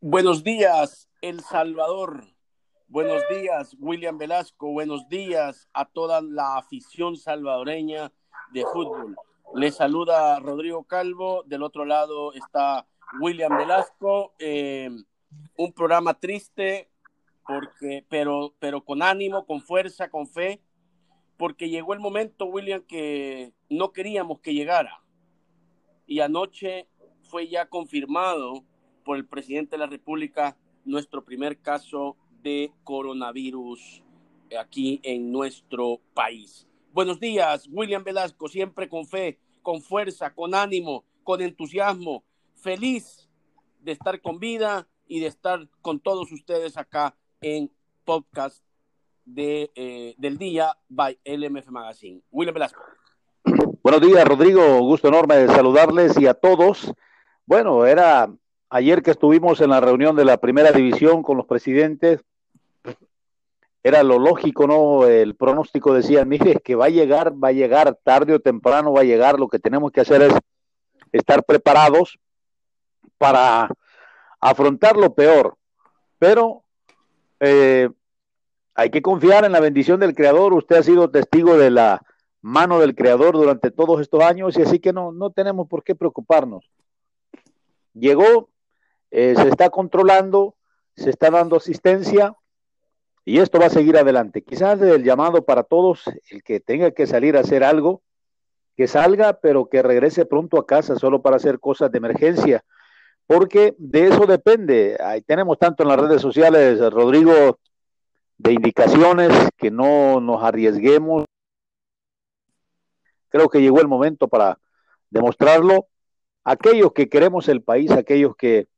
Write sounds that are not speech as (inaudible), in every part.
Buenos días, El Salvador. Buenos días, William Velasco. Buenos días a toda la afición salvadoreña de fútbol. Les saluda Rodrigo Calvo. Del otro lado está William Velasco. Eh, un programa triste, porque, pero, pero con ánimo, con fuerza, con fe, porque llegó el momento, William, que no queríamos que llegara. Y anoche fue ya confirmado por el presidente de la República nuestro primer caso de coronavirus aquí en nuestro país. Buenos días, William Velasco, siempre con fe, con fuerza, con ánimo, con entusiasmo, feliz de estar con vida y de estar con todos ustedes acá en podcast de, eh, del día by LMF Magazine. William Velasco. Buenos días, Rodrigo. Gusto enorme de saludarles y a todos. Bueno, era ayer que estuvimos en la reunión de la primera división con los presidentes, era lo lógico, ¿no? El pronóstico decía, mire, que va a llegar, va a llegar tarde o temprano, va a llegar, lo que tenemos que hacer es estar preparados para afrontar lo peor, pero eh, hay que confiar en la bendición del Creador, usted ha sido testigo de la mano del Creador durante todos estos años y así que no, no tenemos por qué preocuparnos. Llegó, eh, se está controlando, se está dando asistencia y esto va a seguir adelante. Quizás el llamado para todos, el que tenga que salir a hacer algo, que salga, pero que regrese pronto a casa solo para hacer cosas de emergencia, porque de eso depende. Ahí tenemos tanto en las redes sociales, Rodrigo, de indicaciones, que no nos arriesguemos. Creo que llegó el momento para demostrarlo. Aquellos que queremos el país, aquellos que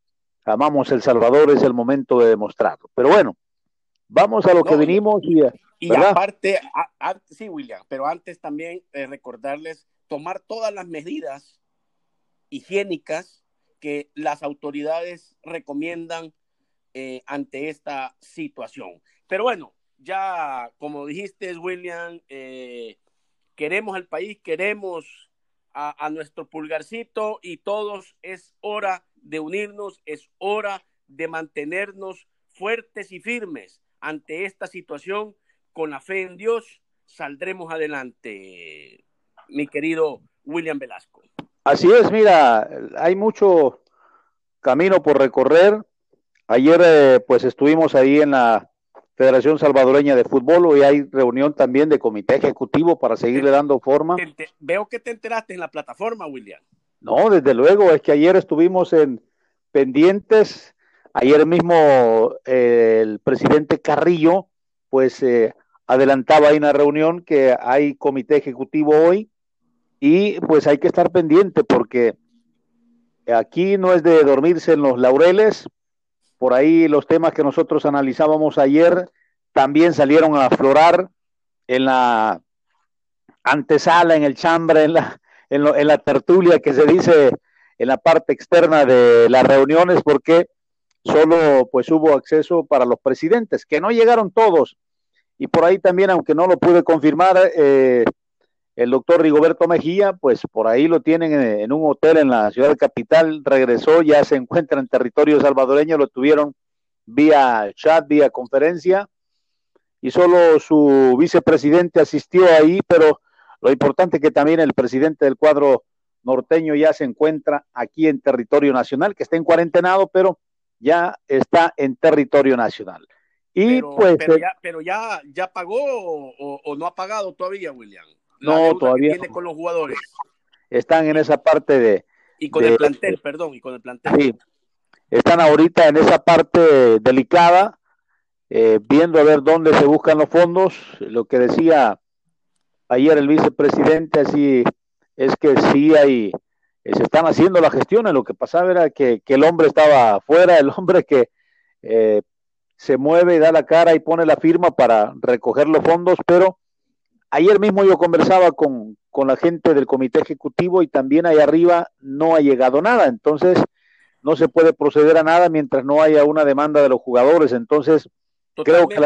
amamos El Salvador, es el momento de demostrarlo. Pero bueno, vamos a lo que venimos. Y, y aparte, sí, William, pero antes también eh, recordarles tomar todas las medidas higiénicas que las autoridades recomiendan eh, ante esta situación. Pero bueno, ya como dijiste, William, eh, queremos al país, queremos a, nuestro pulgarcito y todos es hora de unirnos, es hora de mantenernos fuertes y firmes ante esta situación. Con la fe en Dios saldremos adelante, mi querido William Velasco. Así es, mira, hay mucho camino por recorrer. Ayer eh, pues estuvimos ahí en la Federación Salvadoreña de Fútbol. Hoy hay reunión también de comité ejecutivo para seguirle dando forma. veo que te enteraste en la plataforma, William. No, desde luego, es que ayer estuvimos en pendientes. Ayer mismo eh, el presidente Carrillo, pues eh, adelantaba ahí una reunión que hay comité ejecutivo hoy y pues hay que estar pendiente porque aquí no es de dormirse en los laureles, por ahí los temas que nosotros analizábamos ayer también salieron a aflorar en la antesala, en el chambre, en la, en, la tertulia que se dice en la parte externa de las reuniones, porque solo pues hubo acceso para los presidentes, que no llegaron todos. Y por ahí también, aunque no lo pude confirmar, eh, el doctor Rigoberto Mejía, pues por ahí lo tienen en, un hotel en la ciudad capital, regresó, ya se encuentra en territorio salvadoreño, lo tuvieron vía chat, vía conferencia, y solo su vicepresidente asistió ahí, pero lo importante es que también el presidente del cuadro norteño ya se encuentra aquí en territorio nacional, que está en cuarentenado, pero ya está en territorio nacional. Y pues. Pero, ya, pero ya, ya pagó o no ha pagado todavía, William no, todavía. tiene con los jugadores. Están en esa parte de. Y con el plantel, perdón, y con el plantel. Sí, están ahorita en esa parte delicada, eh, viendo a ver dónde se buscan los fondos. Lo que decía ayer el vicepresidente, así es que sí hay, eh, se están haciendo las gestiones. Lo que pasaba era que, el hombre estaba afuera, el hombre que eh, se mueve y da la cara y pone la firma para recoger los fondos, pero Ayer mismo yo conversaba con, la gente del comité ejecutivo y también ahí arriba no ha llegado nada. Entonces, no se puede proceder a nada mientras no haya una demanda de los jugadores. Entonces, creo que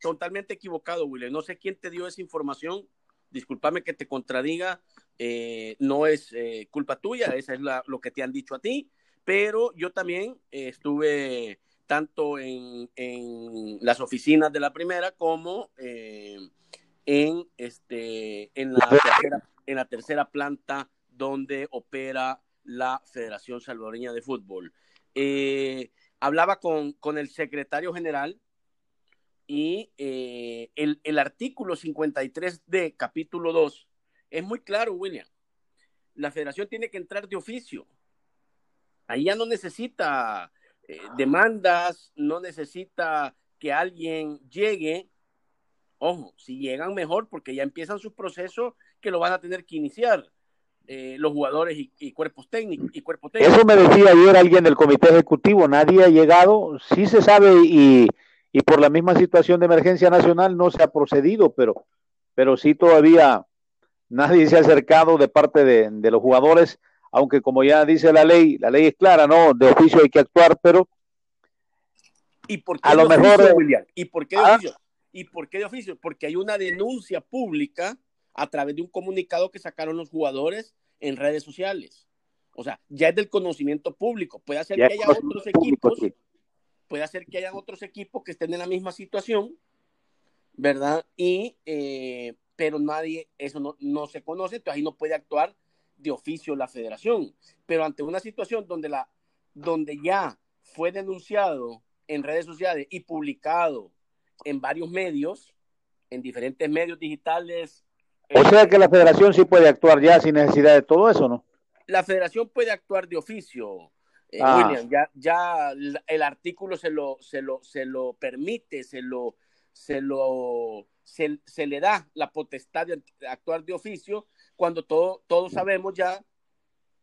totalmente, equivocado, William. No sé quién te dio esa información. Discúlpame que te contradiga. Eh, no es eh, culpa tuya, esa es lo que te han dicho a ti. pero yo también estuve tanto en, las oficinas de la primera como eh, en, este, en, la tercera, en la tercera planta donde opera la Federación Salvadoreña de Fútbol. Eh, hablaba con, con, el secretario general y eh, el, el, artículo 53 de capítulo 2 es muy claro, William. La federación tiene que entrar de oficio. Ahí ya no necesita eh, demandas, no necesita que alguien llegue. Ojo, si llegan mejor porque ya empiezan su proceso que lo van a tener que iniciar eh, los jugadores y, cuerpos técnicos y cuerpo técnico. Eso me decía ayer alguien del comité ejecutivo, nadie ha llegado, sí se sabe y, y por la misma situación de emergencia nacional no se ha procedido, pero, pero sí todavía nadie se ha acercado de parte de, de los jugadores aunque como ya dice la ley, la ley es clara, ¿no? De oficio hay que actuar, pero ¿Y por qué a lo mejor oficio, William? ¿Y por qué de ¿Ah? oficio? ¿Y por qué de oficio? Porque hay una denuncia pública a través de un comunicado que sacaron los jugadores en redes sociales. O sea, ya es del conocimiento público. Puede hacer que haya otros equipos, puede hacer que haya otros equipos que estén en la misma situación, ¿verdad? Y, eh, pero nadie, eso no, no se conoce, entonces ahí no puede actuar de oficio la federación, pero ante una situación donde, la, donde ya fue denunciado en redes sociales y publicado en varios medios, en diferentes medios digitales. O sea que la federación sí puede actuar ya sin necesidad de todo eso, ¿no? La federación puede actuar de oficio, eh, ah. William, ya, ya el artículo se lo, se lo, se lo permite, se lo, se lo, se, se le da la potestad de actuar de oficio cuando todo, todos sabemos ya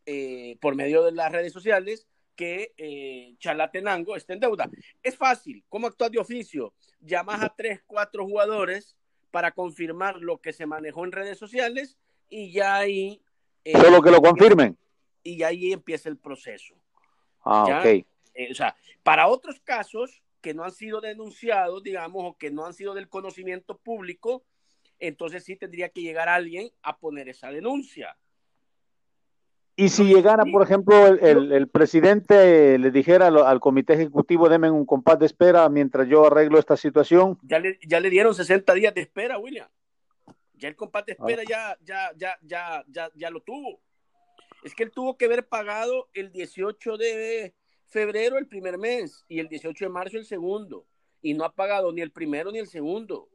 eh, por medio de las redes sociales que eh, Chalatenango está en deuda. Es fácil, ¿cómo actuar de oficio? Llamas a tres, cuatro jugadores para confirmar lo que se manejó en redes sociales y ya ahí... Eh, Solo que lo confirmen. Y ahí empieza el proceso. Ah, ok. Eh, o sea, para otros casos que no han sido denunciados, digamos, o que no han sido del conocimiento público, entonces sí tendría que llegar alguien a poner esa denuncia. Y si llegara, por ejemplo, el, presidente le dijera al, comité ejecutivo, denme un compás de espera mientras yo arreglo esta situación. Ya le, ya le dieron 60 días de espera, William. Ya el compás de espera ah. ya, ya, ya, ya, ya, lo tuvo. Es que él tuvo que haber pagado el 18 de febrero el primer mes y el 18 de marzo el segundo. Y no ha pagado ni el primero ni el segundo.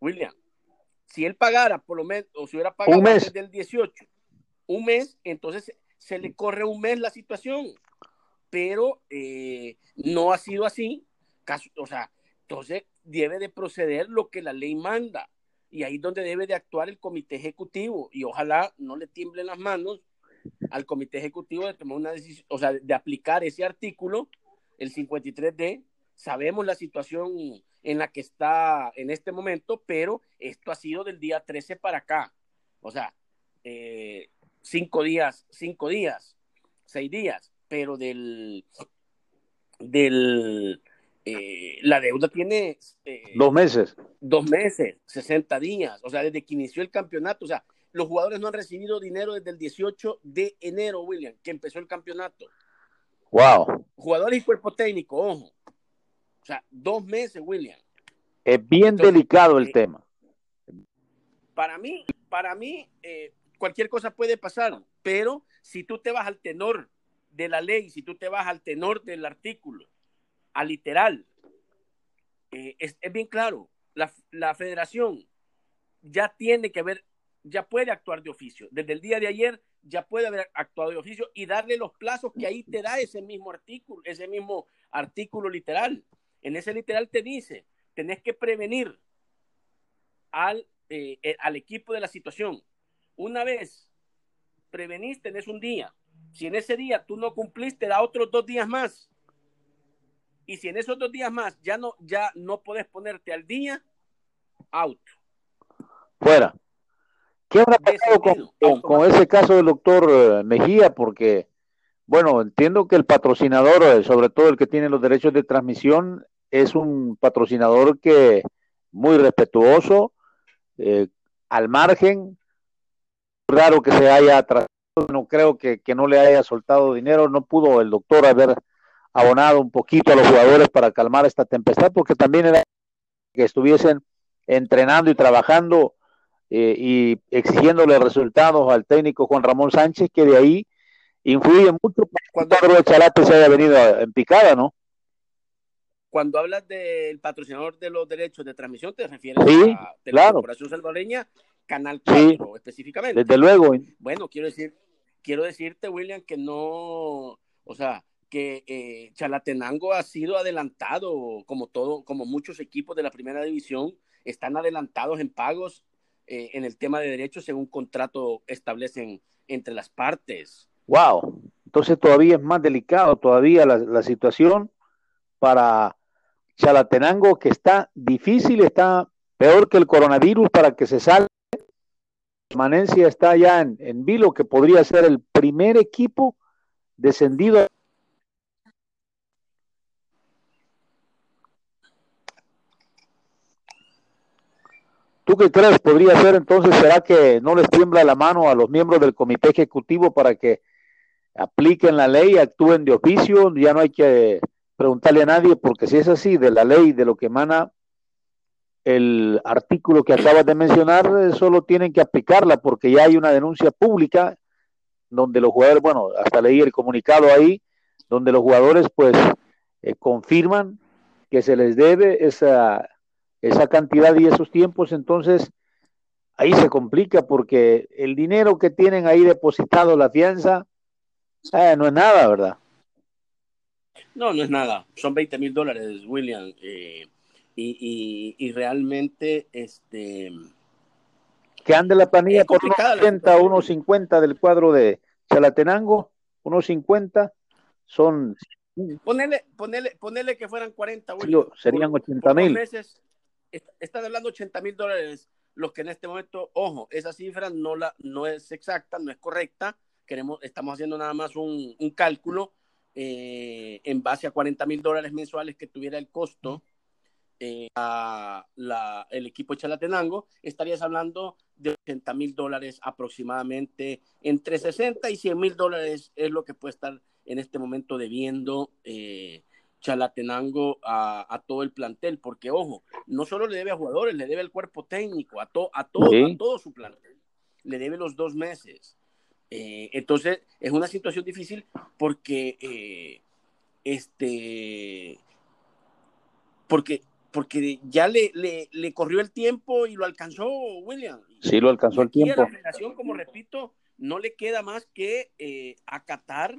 William, si él pagara por lo menos, o si hubiera pagado desde el 18, un mes, entonces se le corre un mes la situación. Pero eh, no ha sido así. o sea, entonces debe de proceder lo que la ley manda. Y ahí es donde debe de actuar el comité ejecutivo. Y ojalá no le tiemblen las manos al comité ejecutivo de tomar una decisión, o sea, de aplicar ese artículo, el 53D. Sabemos la situación en la que está en este momento, pero esto ha sido del día 13 para acá. O sea, eh, cinco días, cinco días, seis días, pero del, del, eh, la deuda tiene... Eh, dos meses. Dos meses, 60 días, o sea, desde que inició el campeonato, o sea, los jugadores no han recibido dinero desde el 18 de enero, William, que empezó el campeonato. Wow. Jugadores y cuerpo técnico, ojo. O sea, dos meses, William. Es bien delicado el eh, tema. Para mí, para mí, eh, cualquier cosa puede pasar, pero si tú te vas al tenor de la ley, si tú te vas al tenor del artículo, a literal, eh, es, bien claro, la, federación ya tiene que ver, ya puede actuar de oficio. Desde el día de ayer ya puede haber actuado de oficio y darle los plazos que ahí te da ese mismo artículo, ese mismo artículo literal. En ese literal te dice, tenés que prevenir al, eh, eh, al equipo de la situación. Una vez prevenís, tenés un día. Si en ese día tú no cumpliste, da otros dos días más. Y si en esos dos días más ya no, ya no podés ponerte al día, out. Fuera. ¿Qué habrá pasado con, con, ese caso del doctor eh, Mejía? Porque, bueno, entiendo que el patrocinador, sobre todo el que tiene los derechos de transmisión, es un patrocinador que muy respetuoso, eh, al margen, raro que se haya no creo que, que, no le haya soltado dinero, no pudo el doctor haber abonado un poquito a los jugadores para calmar esta tempestad, porque también era que estuviesen entrenando y trabajando eh, y exigiéndole resultados al técnico Juan Ramón Sánchez, que de ahí influye mucho cuando el Chalate se haya venido en picada, ¿no? Cuando hablas del patrocinador de los derechos de transmisión, te refieres sí, a claro. la Corporación Salvadoreña, Canal 4 Sí, específicamente. Desde luego. Bueno, quiero decir, quiero decirte, William, que no, o sea, que eh, Chalatenango ha sido adelantado, como todo, como muchos equipos de la primera división, están adelantados en pagos eh, en el tema de derechos según contrato establecen entre las partes. Wow. Entonces todavía es más delicado todavía la, la situación para Chalatenango, que está difícil, está peor que el coronavirus para que se salga. Permanencia está ya en, en vilo, que podría ser el primer equipo descendido. ¿Tú qué crees? ¿Podría ser entonces, será que no les tiembla la mano a los miembros del comité ejecutivo para que apliquen la ley, actúen de oficio? Ya no hay que preguntarle a nadie, porque si es así, de la ley, de lo que emana el artículo que acabas de mencionar, eh, solo tienen que aplicarla, porque ya hay una denuncia pública donde los jugadores, bueno, hasta leí el comunicado ahí, donde los jugadores pues eh, confirman que se les debe esa, esa cantidad y esos tiempos, entonces ahí se complica porque el dinero que tienen ahí depositado, la fianza, eh, no es nada, ¿verdad? No, no es nada. Son 20 mil dólares, William. Eh, y, y, y, realmente, este. Que ande la planilla por unos la 80, situación. unos 50 del cuadro de Chalatenango, unos 50 son, Ponele, ponele, ponele que fueran 40, sí, William. serían Por- 80 por dos mil. están hablando 80 mil dólares, los que en este momento, ojo, esa cifra no, la, no es exacta, no es correcta. Queremos, estamos haciendo nada más un, un cálculo eh, en base a 40 mil dólares mensuales que tuviera el costo eh, a la, el equipo de Chalatenango, estarías hablando de 80 mil dólares aproximadamente, entre 60 y 100 mil dólares es lo que puede estar en este momento debiendo eh, Chalatenango a, a, todo el plantel, porque ojo, no solo le debe a jugadores, le debe al cuerpo técnico, a, to, a, todo, Sí. a todo su plantel, le debe los dos meses. Eh, entonces, es una situación difícil porque eh, este porque porque ya le, le, le, corrió el tiempo y lo alcanzó William. Sí, lo alcanzó el tiempo. A la federación, como repito, no le queda más que eh, acatar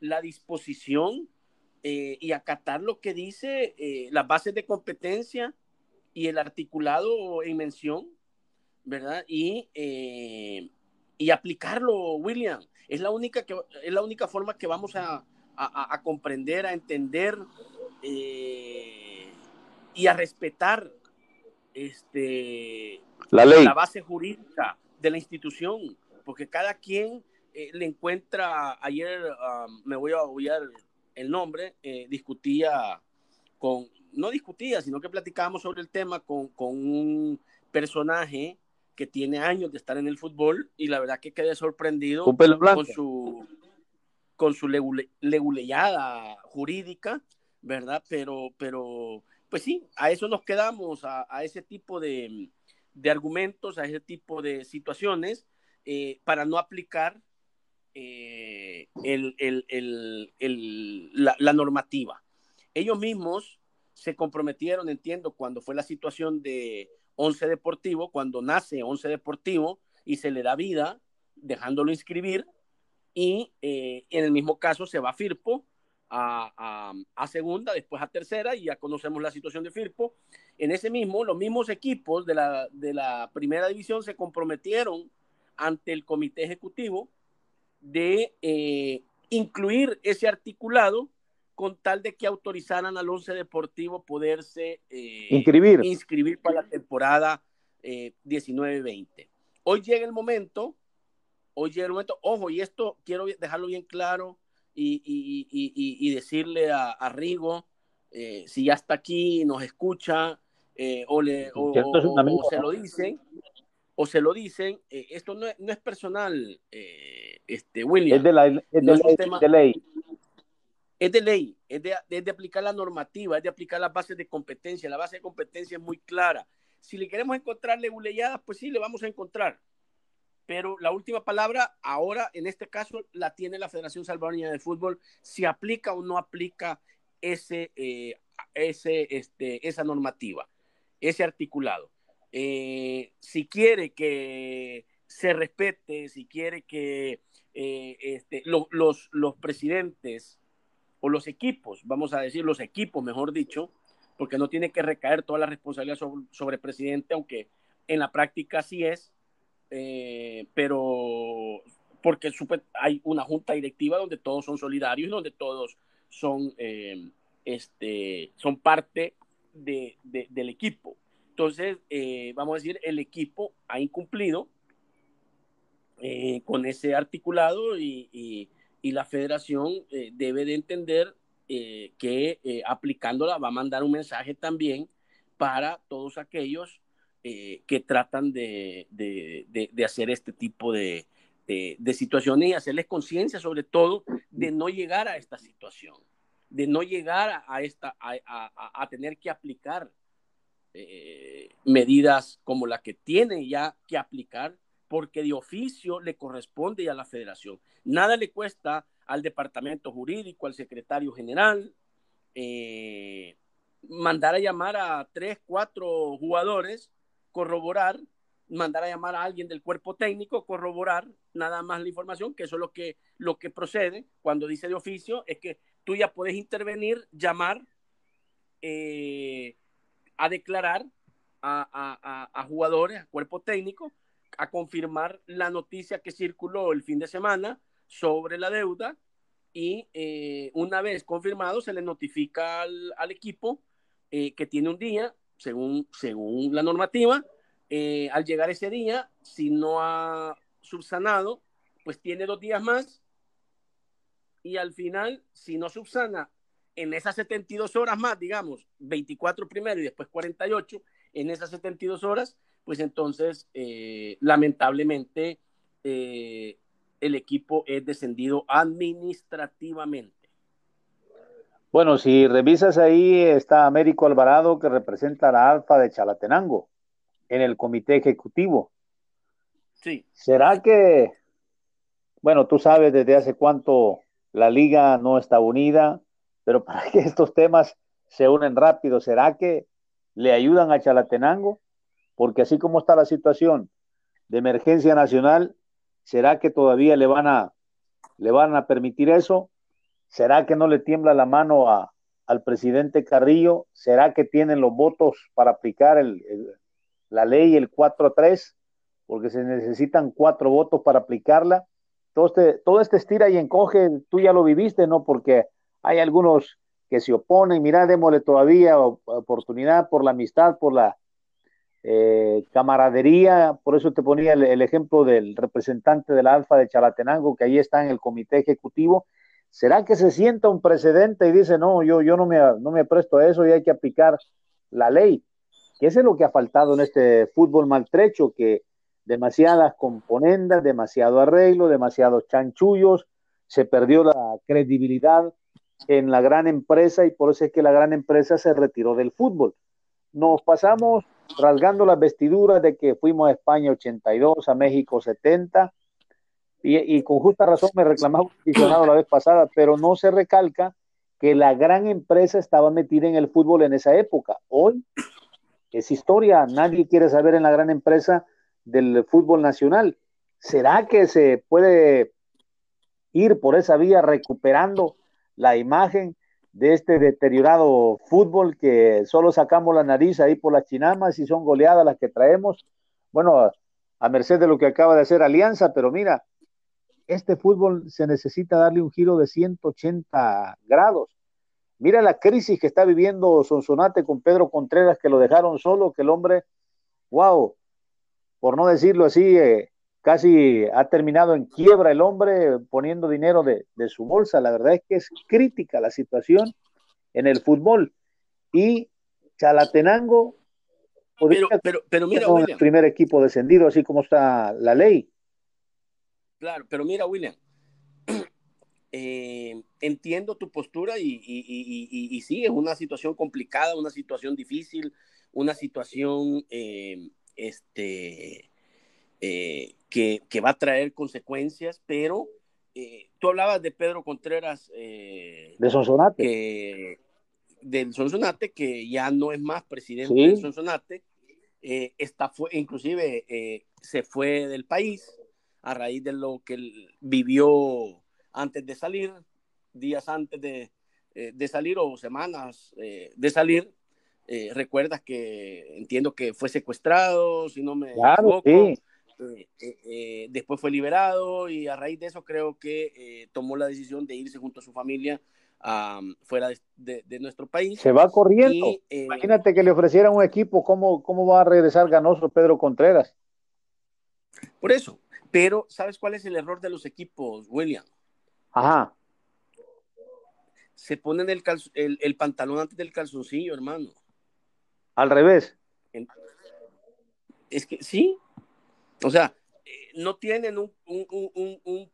la disposición eh, y acatar lo que dice eh, las bases de competencia y el articulado en mención, ¿verdad? Y, eh, y aplicarlo, William. Es la única, que, es la única forma que vamos a, a, a comprender, a entender eh, y a respetar este, la ley, la base jurídica de la institución, porque cada quien eh, le encuentra, ayer um, me voy a olvidar el nombre, eh, discutía con, no discutía, sino que platicábamos sobre el tema con, con, un personaje que tiene años de estar en el fútbol y la verdad que quedé sorprendido con su con su legule, leguleyada jurídica, ¿verdad? Pero, pero, pues sí, a eso nos quedamos, a, a ese tipo de, argumentos, a ese tipo de situaciones, eh, para no aplicar eh, la, normativa. Ellos mismos se comprometieron, entiendo, cuando fue la situación de Once Deportivo, cuando nace Once Deportivo y se le da vida, dejándolo inscribir, y eh, en el mismo caso se va Firpo a, a, a, segunda, después a tercera, y ya conocemos la situación de Firpo. En ese mismo, los mismos equipos de la, de la primera división se comprometieron ante el comité ejecutivo de eh, incluir ese articulado con tal de que autorizaran al once deportivo poderse eh, inscribir. inscribir para la temporada eh, 19-20. Hoy llega el momento, hoy llega el momento, ojo, y esto quiero dejarlo bien claro y, y, y, y decirle a, a Rigo, eh, si ya está aquí, nos escucha, eh, o, le, o, o, amigo, o, se lo dicen, o se lo dicen, eh, esto no es, no es personal, eh, este, William. Es de, la, es de, no es ley, tema- de ley. es de ley, es de, es de aplicar la normativa, es de aplicar las bases de competencia. La base de competencia es muy clara. Si le queremos encontrar leguleyadas, pues sí, le vamos a encontrar. Pero la última palabra, ahora en este caso, la tiene la Federación Salvadoreña de Fútbol, si aplica o no aplica ese, eh, este, esa normativa, ese articulado. Eh, si quiere que se respete, si quiere que eh, este, lo- los, los presidentes o los equipos, vamos a decir los equipos, mejor dicho, porque no tiene que recaer toda la responsabilidad sobre, sobre presidente, aunque en la práctica sí es, eh, pero porque supe- hay una junta directiva donde todos son solidarios y donde todos son, eh, este, son parte de, de- del equipo. Entonces, eh, vamos a decir, el equipo ha incumplido con ese articulado y, y- y la federación debe de entender que aplicándola va a mandar un mensaje también para todos aquellos eh, que tratan de, de- de- hacer este tipo de, situaciones y hacerles conciencia sobre todo de no llegar a esta situación, de no llegar a, esta, a, a- tener que aplicar eh, medidas como la que tiene ya que aplicar porque de oficio le corresponde a la federación. Nada le cuesta al departamento jurídico, al secretario general, eh, mandar a llamar a tres, cuatro jugadores, corroborar, mandar a llamar a alguien del cuerpo técnico, corroborar nada más la información, que eso es lo que, lo que procede cuando dice de oficio, es que tú ya puedes intervenir, llamar eh, a declarar a, a- a- jugadores, a cuerpo técnico, a confirmar la noticia que circuló el fin de semana sobre la deuda y eh, una vez confirmado se le notifica al, al equipo eh, que tiene un día, según, según la normativa, eh, al llegar ese día, si no ha subsanado, pues tiene dos días más y al final, si no subsana en esas 72 horas más, digamos, 24 primero y después 48, en esas 72 horas, pues entonces, eh, lamentablemente, eh, el equipo es descendido administrativamente. Bueno, si revisas ahí está Américo Alvarado que representa a la Alfa de Chalatenango en el comité ejecutivo. Sí, ¿Será que, bueno, tú sabes desde hace cuánto la liga no está unida, pero para que estos temas se unen rápido, ¿será que le ayudan a Chalatenango? Porque así como está la situación de emergencia nacional, ¿será que todavía le van a, le van a permitir eso? ¿Será que no le tiembla la mano a, al presidente Carrillo? ¿Será que tienen los votos para aplicar el, la ley, el 4-3? Porque se necesitan cuatro votos para aplicarla. Todo este, todo este estira y encoge, tú ya lo viviste, ¿no? Porque hay algunos que se oponen, mira, démosle todavía oportunidad por la amistad, por la eh, camaradería, por eso te ponía el, el, ejemplo del representante de la Alfa de Chalatenango, que ahí está en el comité ejecutivo. ¿Será que se sienta un precedente y dice, no, yo, yo no, me, no me presto a eso y hay que aplicar la ley? Eso es lo que ha faltado en este fútbol maltrecho, que demasiadas componendas, demasiado arreglo, demasiados chanchullos, se perdió la credibilidad en la gran empresa y por eso es que la gran empresa se retiró del fútbol. Nos pasamos rasgando las vestiduras de que fuimos a España 82, a México 70, y, con justa razón me reclamaba un aficionado la vez pasada, pero no se recalca que la gran empresa estaba metida en el fútbol en esa época. Hoy es historia, nadie quiere saber en la gran empresa del fútbol nacional. ¿Será que se puede ir por esa vía recuperando la imagen de este deteriorado fútbol que solo sacamos la nariz ahí por las chinamas y son goleadas las que traemos? Bueno, a merced de lo que acaba de hacer Alianza, pero mira, este fútbol se necesita darle un giro de 180 grados. Mira la crisis que está viviendo Sonsonate con Pedro Contreras, que lo dejaron solo, que el hombre, wow, por no decirlo así, eh, casi ha terminado en quiebra el hombre poniendo dinero de, de, su bolsa. La verdad es que es crítica la situación en el fútbol. Y Chalatenango pero, pero, pero mira, William. El primer equipo descendido, así como está la ley. Claro, pero mira, William, (clears throat) eh, entiendo tu postura y, y, sí, es una situación complicada, una situación difícil, una situación eh, este, eh, que, que, va a traer consecuencias, pero tú hablabas de Pedro Contreras. de Sonsonate. Que, del Sonsonate, que ya no es más presidente del Sonsonate. esta fue, inclusive se fue del país a raíz de lo que él vivió antes de salir, días antes de, eh, salir o semanas eh, de salir. Eh, recuerdas que entiendo que fue secuestrado, si no me equivoco. después fue liberado y a raíz de eso creo que tomó la decisión de irse junto a su familia fuera de, nuestro país. Se va corriendo. Imagínate que le ofrecieran un equipo, ¿cómo, ¿cómo va a regresar ganoso Pedro Contreras? Por eso, pero, ¿sabes cuál es el error de los equipos, William? Ajá. Se ponen el, el, pantalón antes del calzoncillo, hermano. Al revés. Es que sí. O sea, eh, no tienen un, un, un, un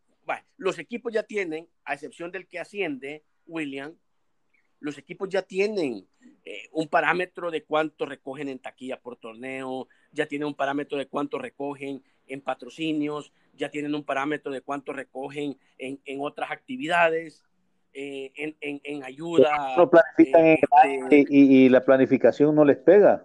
los equipos ya tienen, a excepción del que asciende, William, los equipos ya tienen eh, un parámetro de cuánto recogen en taquilla por torneo, ya tienen un parámetro de cuánto recogen en patrocinios, ya tienen un parámetro de cuánto recogen en, otras actividades, eh, en, ayuda. Eh, este y, la planificación no les pega.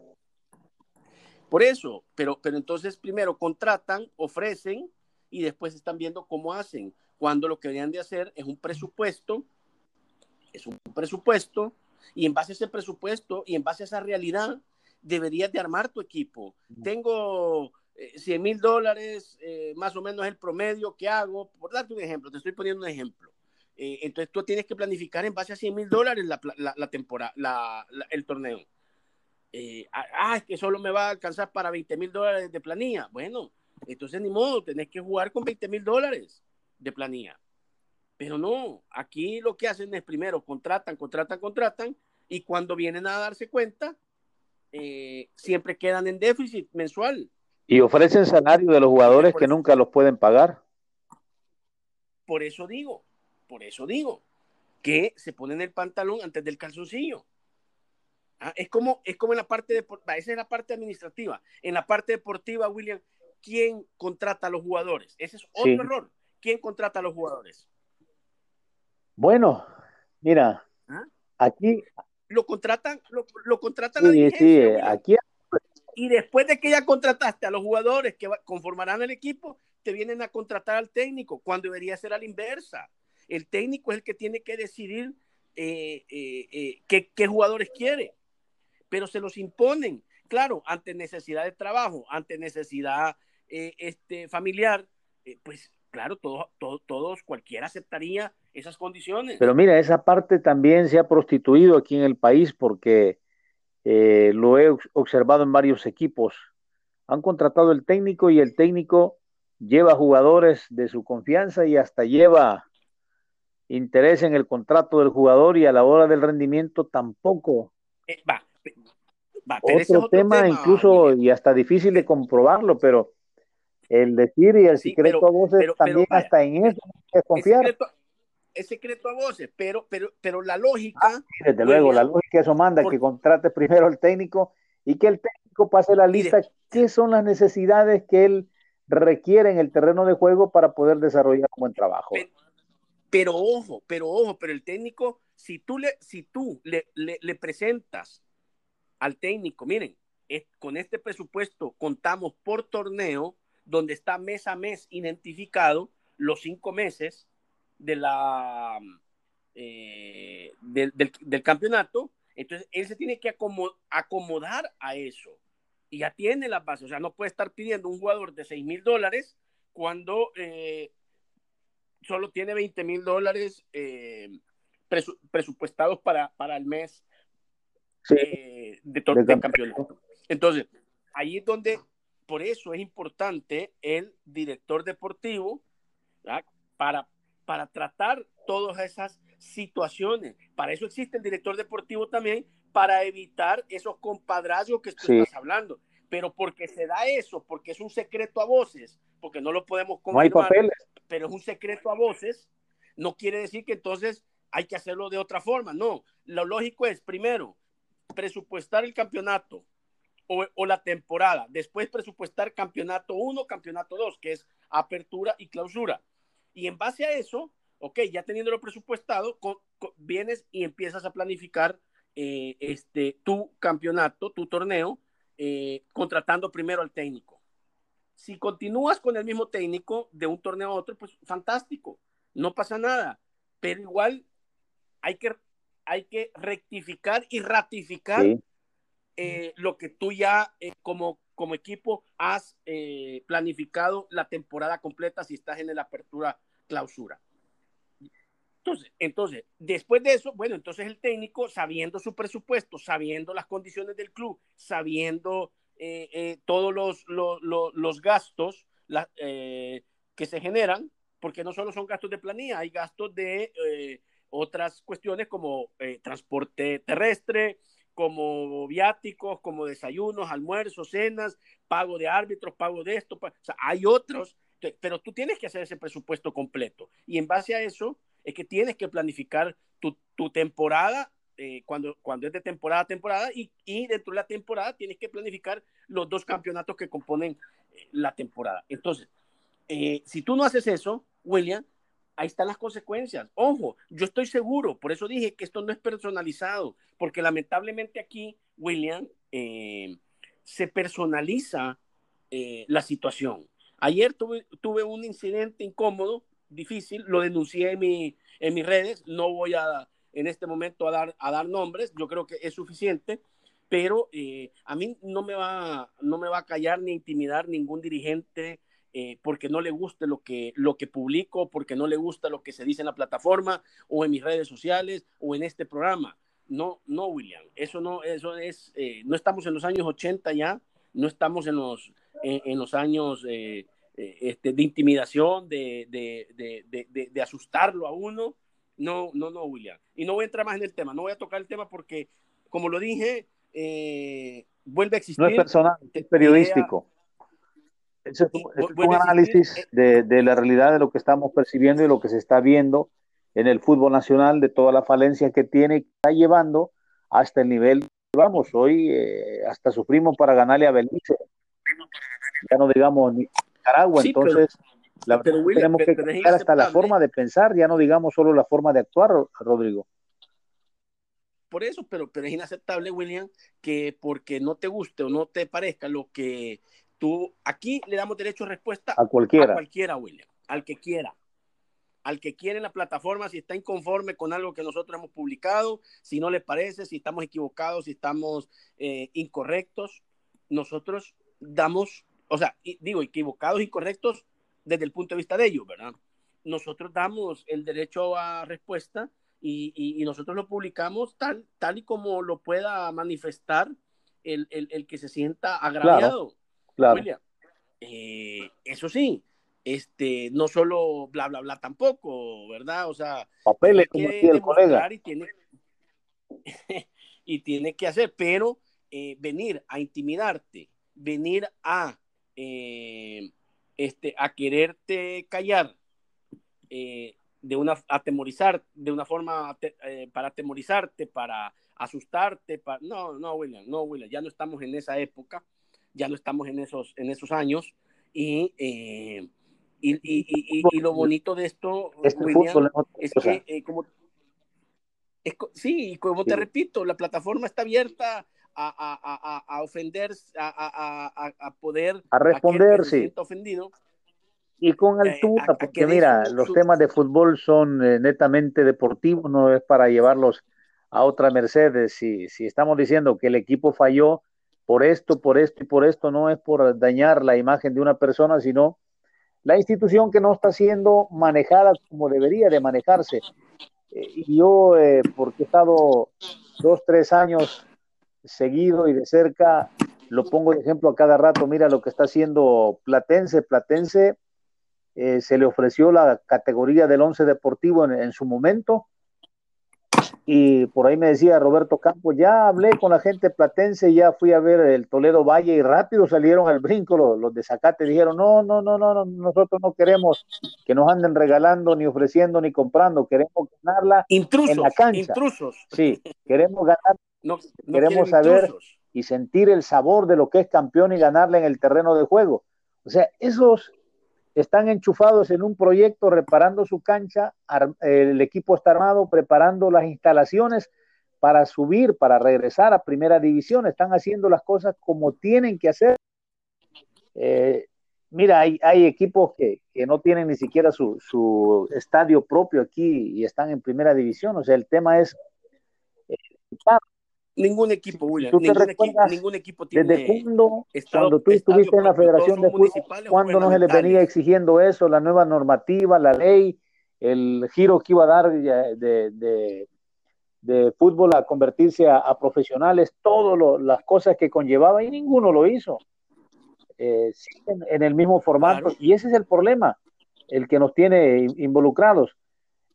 Por eso, pero, pero entonces primero contratan, ofrecen y después están viendo cómo hacen, cuando lo que deberían de hacer es un presupuesto, es un presupuesto, y en base a ese presupuesto y en base a esa realidad, deberías de armar tu equipo. Tengo 100 eh, mil dólares, eh, más o menos el promedio que hago, por darte un ejemplo, te estoy poniendo un ejemplo. Eh, entonces tú tienes que planificar en base a 100 mil dólares la, la, temporada, el torneo. ah, es que solo me va a alcanzar para 20 mil dólares de planilla. Bueno, entonces ni modo, tenés que jugar con 20 mil dólares de planilla. Pero no, aquí lo que hacen es primero contratan, contratan, contratan, y cuando vienen a darse cuenta, siempre quedan en déficit mensual. Y ofrecen salario de los jugadores que nunca los pueden pagar. Por eso digo, por eso digo, que se ponen el pantalón antes del calzoncillo. Ah, es, como, es como en la parte deportiva, esa es la parte administrativa. En la parte deportiva, William, ¿quién contrata a los jugadores? Ese es otro error. ¿Quién contrata a los jugadores? Bueno, mira, ¿Ah? aquí... Lo contratan, lo, contratan sí, sí, aquí y después de que ya contrataste a los jugadores que conformarán el equipo, te vienen a contratar al técnico, cuando debería ser a la inversa. El técnico es el que tiene que decidir eh, eh, eh, qué, jugadores quiere, pero se los imponen, claro, ante necesidad de trabajo, ante necesidad este, familiar, pues claro, todo, todos, cualquiera aceptaría esas condiciones. Pero mira, esa parte también se ha prostituido aquí en el país porque eh, lo he observado en varios equipos. Han contratado el técnico y el técnico lleva jugadores de su confianza y hasta lleva interés en el contrato del jugador y a la hora del rendimiento tampoco. Eh, va, otro, tema, incluso y hasta difícil de comprobarlo, pero el decir y el secreto a voces también hasta en eso hay que confiar es secreto a voces, pero, pero, pero la lógica. Ah, desde luego, la lógica eso manda que contrate primero al técnico y que el técnico pase la lista. ¿Qué son las necesidades que él requiere en el terreno de juego para poder desarrollar un buen trabajo? Pero, ojo, pero ojo, pero el técnico, si tú le, si tú le, le, presentas al técnico, miren, con este presupuesto contamos por torneo, donde está mes a mes identificado los cinco meses de la, eh, del, del, campeonato, entonces él se tiene que acomodar a eso. Y ya tiene la base, o sea, no puede estar pidiendo un jugador de 6 mil dólares cuando eh, solo tiene 20 mil dólares eh, presupuestados para, para el mes de, de campeonato. Entonces, ahí es donde, por eso es importante el director deportivo para para tratar todas esas situaciones. Para eso existe el director deportivo también, para evitar esos compadrazgos que tú estás hablando. Pero porque se da eso, porque es un secreto a voces, porque no lo podemos confirmar, pero es un secreto a voces, no quiere decir que entonces hay que hacerlo de otra forma. No, lo lógico es, primero, presupuestar el campeonato o, o la temporada, después presupuestar campeonato 1, campeonato 2, que es apertura y clausura. Y en base a eso, ok, ya teniéndolo presupuestado, vienes y empiezas a planificar eh, este, tu campeonato, tu torneo, eh, contratando primero al técnico. Si continúas con el mismo técnico de un torneo a otro, pues fantástico, no pasa nada, pero igual hay que, hay que rectificar y ratificar eh, lo que tú ya como, como equipo has planificado la temporada completa si estás en la apertura clausura. Entonces, entonces, después de eso, bueno, entonces el técnico, sabiendo su presupuesto, sabiendo las condiciones del club, sabiendo eh, eh, todos los, los, gastos eh, que se generan, porque no solo son gastos de planilla, hay gastos de otras cuestiones como transporte terrestre, como viáticos, como desayunos, almuerzos, cenas, pago de árbitros, pago de esto, hay otros, pero tú tienes que hacer ese presupuesto completo y en base a eso es que tienes que planificar tu, tu temporada eh, cuando, cuando es de temporada a temporada y, y, dentro de la temporada tienes que planificar los dos campeonatos que componen eh, la temporada. Entonces, eh, si tú no haces eso, William, ahí están las consecuencias. Ojo, yo estoy seguro, por eso dije que esto no es personalizado, porque lamentablemente aquí, William, se personaliza la situación. Ayer tuve, tuve un incidente incómodo difícil, lo denuncié en, mi, en mis redes, no voy a en este momento a dar, a dar nombres, yo creo que es suficiente, pero eh, a mí no me, va, no me va a callar ni intimidar ningún dirigente eh, porque no le guste lo que, lo que publico, porque no le gusta lo que se dice en la plataforma o en mis redes sociales o en este programa. No, no, William, eso no, eso es, eh, no estamos en los años 80 ya, no estamos en los, en, los años eh, este, de intimidación, de, de, de, asustarlo a uno. No, no, no, William. Y no voy a entrar más en el tema, no voy a tocar el tema porque, como lo dije, eh, vuelve a existir. No es personal, es periodístico. es, un análisis eh, de, la realidad de lo que estamos percibiendo y lo que se está viendo en el fútbol nacional, de toda la falencia que tiene y que está llevando hasta el nivel vamos, hoy hasta sufrimos para ganarle a Belice. Ya no digamos ni, entonces tenemos que cambiar hasta la forma de pensar, ya no digamos solo la forma de actuar, Rodrigo. Por eso, pero, pero es inaceptable, William, que porque no te guste o no te parezca lo que tú, aquí le damos derecho a respuesta a cualquiera. A cualquiera, William, al que quiera al que quiere en la plataforma, si está inconforme con algo que nosotros hemos publicado, si no le parece, si estamos equivocados, si estamos eh, incorrectos, nosotros damos o sea, digo, equivocados y correctos desde el punto de vista de ellos, ¿verdad? Nosotros damos el derecho a respuesta y, y, nosotros lo publicamos tal, tal y como lo pueda manifestar el, el, el que se sienta agraviado. Claro. William. Eh, eso sí, este, no solo bla, bla, bla tampoco, ¿verdad? O sea, papeles como el colega. Y tiene, (laughs) y tiene que hacer, pero eh, venir a intimidarte, venir a eh, este, a quererte callar, eh, de una, atemorizar, de una forma eh, para atemorizarte, para asustarte, para... no, no, William, no, William, ya no estamos en esa época, ya no estamos en esos, en esos años y, y, y, y, lo bonito de esto, este William, es que como... Es, sí, como te repito, la plataforma está abierta a, a, a, ofender, a, poder... A responder, sí. ofendido. Y con eh, altura, porque mira, los temas de fútbol son eh, netamente deportivos, no es para llevarlos a otra Mercedes. Si, si estamos diciendo que el equipo falló por esto, por esto y por esto, no es por dañar la imagen de una persona, sino la institución que no está siendo manejada como debería de manejarse. Eh, y yo, porque he estado dos, tres años seguido y de cerca, lo pongo de ejemplo a cada rato, mira lo que está haciendo Platense, Platense eh, se le ofreció la categoría del once deportivo en, su momento. Y por ahí me decía Roberto Campos, ya hablé con la gente platense, ya fui a ver el Toledo Valle y rápido salieron al brinco los, de Zacate, dijeron, no, no, no, no, no, nosotros no queremos que nos anden regalando, ni ofreciendo, ni comprando, queremos ganarla en la cancha. Intrusos. Sí, queremos ganar, no, queremos saber y sentir el sabor de lo que es campeón y ganarla en el terreno de juego. O sea, esos están enchufados en un proyecto reparando su cancha, el equipo está armado, preparando las instalaciones para subir, para regresar a primera división, están haciendo las cosas como tienen que hacer. Eh, mira, hay, equipos que, no tienen ni siquiera su, estadio propio aquí y están en primera división, o sea, el tema es... Eh, Ningún equipo, William. Ningún, equipo, tiene. ¿Desde cuándo, cuando tú estuviste en la Federación de Fútbol, cuándo no se le venía exigiendo eso, la nueva normativa, la ley, el giro que iba a dar de, de, fútbol a convertirse a, profesionales, todas las cosas que conllevaba y ninguno lo hizo? Eh, en, el mismo formato. Y ese es el problema, el que nos tiene involucrados.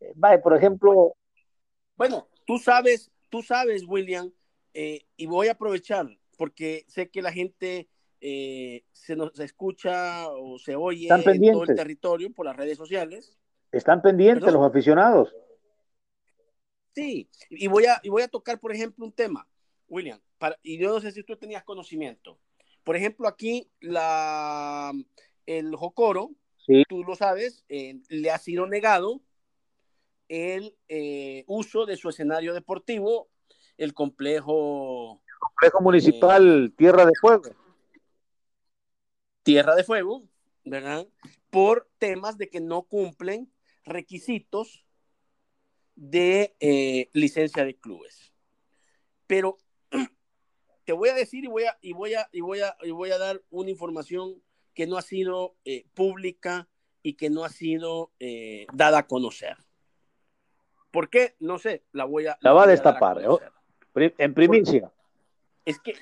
Eh, por ejemplo. Bueno, tú sabes, tú sabes, William, eh, y voy a aprovechar porque sé que la gente eh, se nos escucha o se oye en todo el territorio por las redes sociales. Están pendientes los aficionados. Sí, y voy, a, y voy a tocar, por ejemplo, un tema, William, para, y yo no sé si tú tenías conocimiento. Por ejemplo, aquí la, el Jocoro, tú lo sabes, eh, le ha sido negado el uso de su escenario deportivo el complejo. complejo municipal eh, Tierra de Fuego. Tierra de Fuego, ¿verdad? Por temas de que no cumplen requisitos de eh, licencia de clubes. Pero (clears throat) te voy a decir y voy a, y voy a, y voy a, y voy a dar una información que no ha sido eh, pública y que no ha sido dada a conocer. ¿Por qué? No sé, la voy a... La va a destapar. A en primicia. Es que,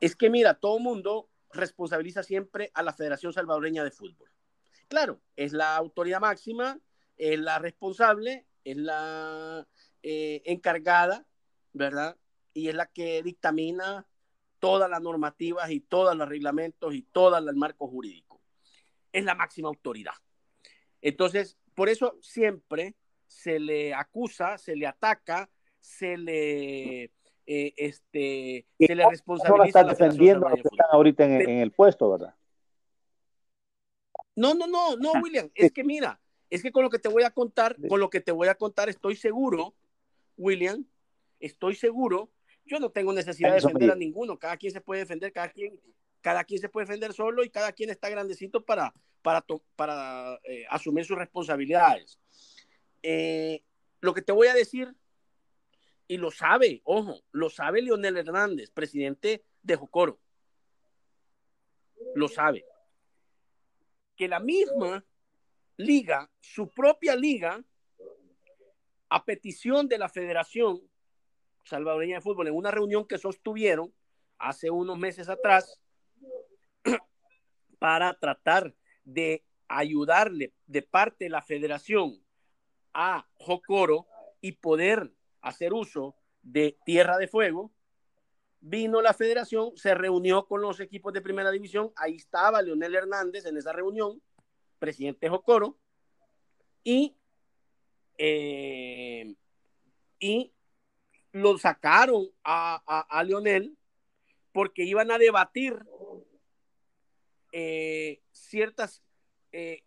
es que mira, todo mundo responsabiliza siempre a la Federación Salvadoreña de Fútbol. Claro, es la autoridad máxima, es la responsable, es la eh, encargada, ¿verdad? Y es la que dictamina todas las normativas y todos los reglamentos y todo el marco jurídico. Es la máxima autoridad. Entonces, por eso siempre se le acusa, se le ataca se le, eh, este, se le responsabiliza. No está defendiendo que están ahorita en, el puesto, ¿verdad? No, no, no, no, William. Es que mira, es que con lo que te voy a contar, con lo que te voy a contar, estoy seguro, William, estoy seguro. Yo no tengo necesidad de defender a ninguno. Cada quien se puede defender, cada quien, cada quien se puede defender solo y cada quien está grandecito para, para, para eh, asumir sus responsabilidades. Eh, lo que te voy a decir y lo sabe, ojo, lo sabe Leonel Hernández, presidente de Jocoro. Lo sabe. Que la misma liga, su propia liga, a petición de la Federación Salvadoreña de Fútbol, en una reunión que sostuvieron hace unos meses atrás, (clears throat) para tratar de ayudarle de parte de la federación a Jocoro y poder hacer uso de Tierra de Fuego, vino la federación, se reunió con los equipos de primera división, ahí estaba Leonel Hernández en esa reunión, presidente Jocoro, y, eh, y lo sacaron a, Leonel porque iban a debatir eh, ciertas eh,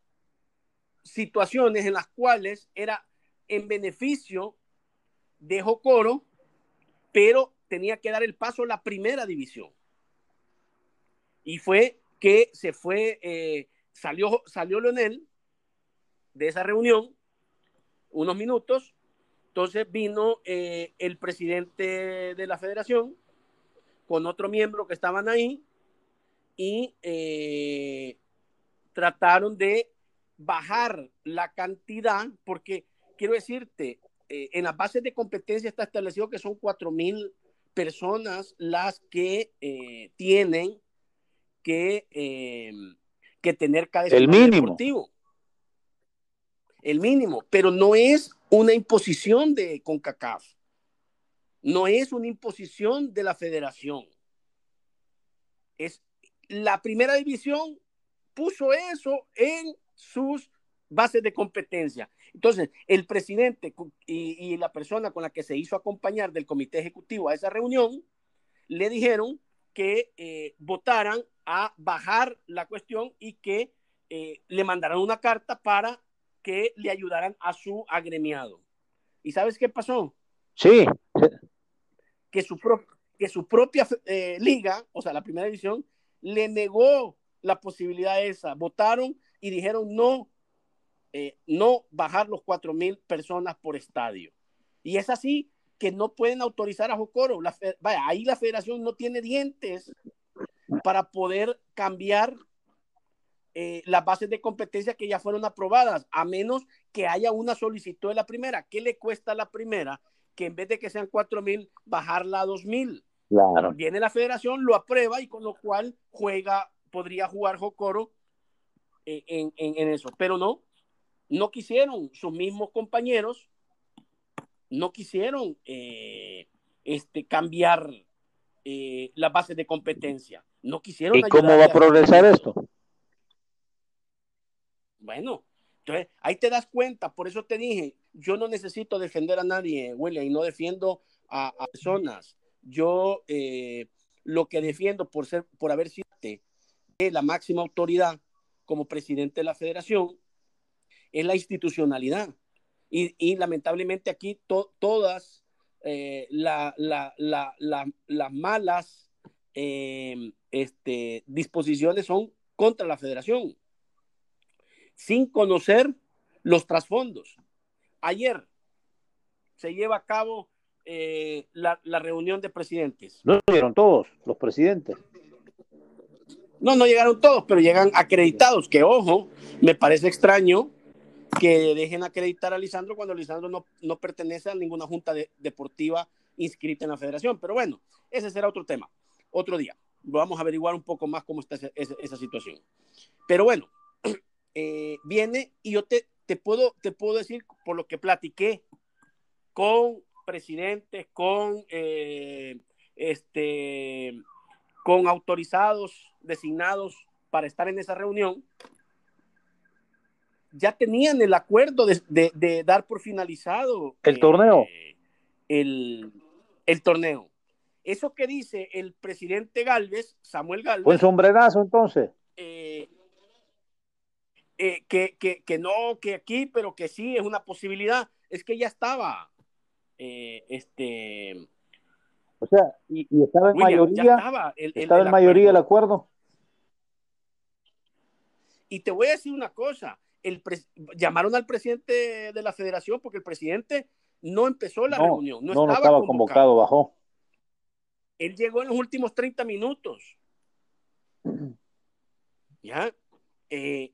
situaciones en las cuales era en beneficio dejó Coro, pero tenía que dar el paso a la primera división. Y fue que se fue, eh, salió, salió Leonel de esa reunión, unos minutos, entonces vino eh, el presidente de la federación con otro miembro que estaban ahí y eh, trataron de bajar la cantidad, porque quiero decirte, eh, en las bases de competencia está establecido que son cuatro mil personas las que eh, tienen que, eh, que tener cada el mínimo. deportivo. el mínimo, pero no es una imposición de CONCACAF, no es una imposición de la federación. Es la primera división puso eso en sus bases de competencia. Entonces, el presidente y, la persona con la que se hizo acompañar del comité ejecutivo a esa reunión, le dijeron que eh, votaran a bajar la cuestión y que eh, le mandaran una carta para que le ayudaran a su agremiado. ¿Y sabes qué pasó? Sí. Que su, que su propia eh, liga, o sea, la primera división, le negó la posibilidad esa. Votaron y dijeron no, eh, no bajar los cuatro mil personas por estadio. Y es así que no pueden autorizar a Jocoro. vaya, ahí la federación no tiene dientes para poder cambiar eh, las bases de competencia que ya fueron aprobadas, a menos que haya una solicitud de la primera. ¿Qué le cuesta a la primera? Que en vez de que sean cuatro mil, bajarla a dos mil. Claro. Viene la federación, lo aprueba y con lo cual juega, podría jugar Jocoro eh, en, en, eso. Pero no, no quisieron sus mismos compañeros, no quisieron eh, este, cambiar eh, las bases de competencia. No quisieron. ¿Y cómo va a progresar esto? Bueno, entonces ahí te das cuenta, por eso te dije, yo no necesito defender a nadie, William, y no defiendo a, personas. Yo eh, lo que defiendo por ser, por haber sido la máxima autoridad como presidente de la federación, es la institucionalidad. Y, lamentablemente aquí todas eh, las malas eh, este, disposiciones son contra la federación, sin conocer los trasfondos. Ayer se lleva a cabo eh, la, reunión de presidentes. No llegaron todos los presidentes. No, no llegaron todos, pero llegan acreditados, que ojo, me parece extraño que dejen acreditar a Lisandro cuando Lisandro no, no pertenece a ninguna junta deportiva inscrita en la federación. Pero bueno, ese será otro tema, otro día. Vamos a averiguar un poco más cómo está esa, situación. Pero bueno, (clears throat) eh, viene y yo te, te, puedo, te puedo decir por lo que platiqué con presidentes, con, eh, este, con autorizados designados para estar en esa reunión, ya tenían el acuerdo de, dar por finalizado el torneo. Eh, el, torneo. Eso que dice el presidente Galvez, Samuel Galvez. Fue sombrerazo entonces. Eh, eh, que, no, que aquí, pero que sí es una posibilidad. Es que ya estaba. este. O sea, y, estaba en mayoría. Estaba, estaba en mayoría el acuerdo. Y te voy a decir una cosa llamaron al presidente de la federación porque el presidente no empezó la reunión, no, estaba, convocado. bajó. Él llegó en los últimos 30 minutos. (clears throat) ¿Ya? Eh,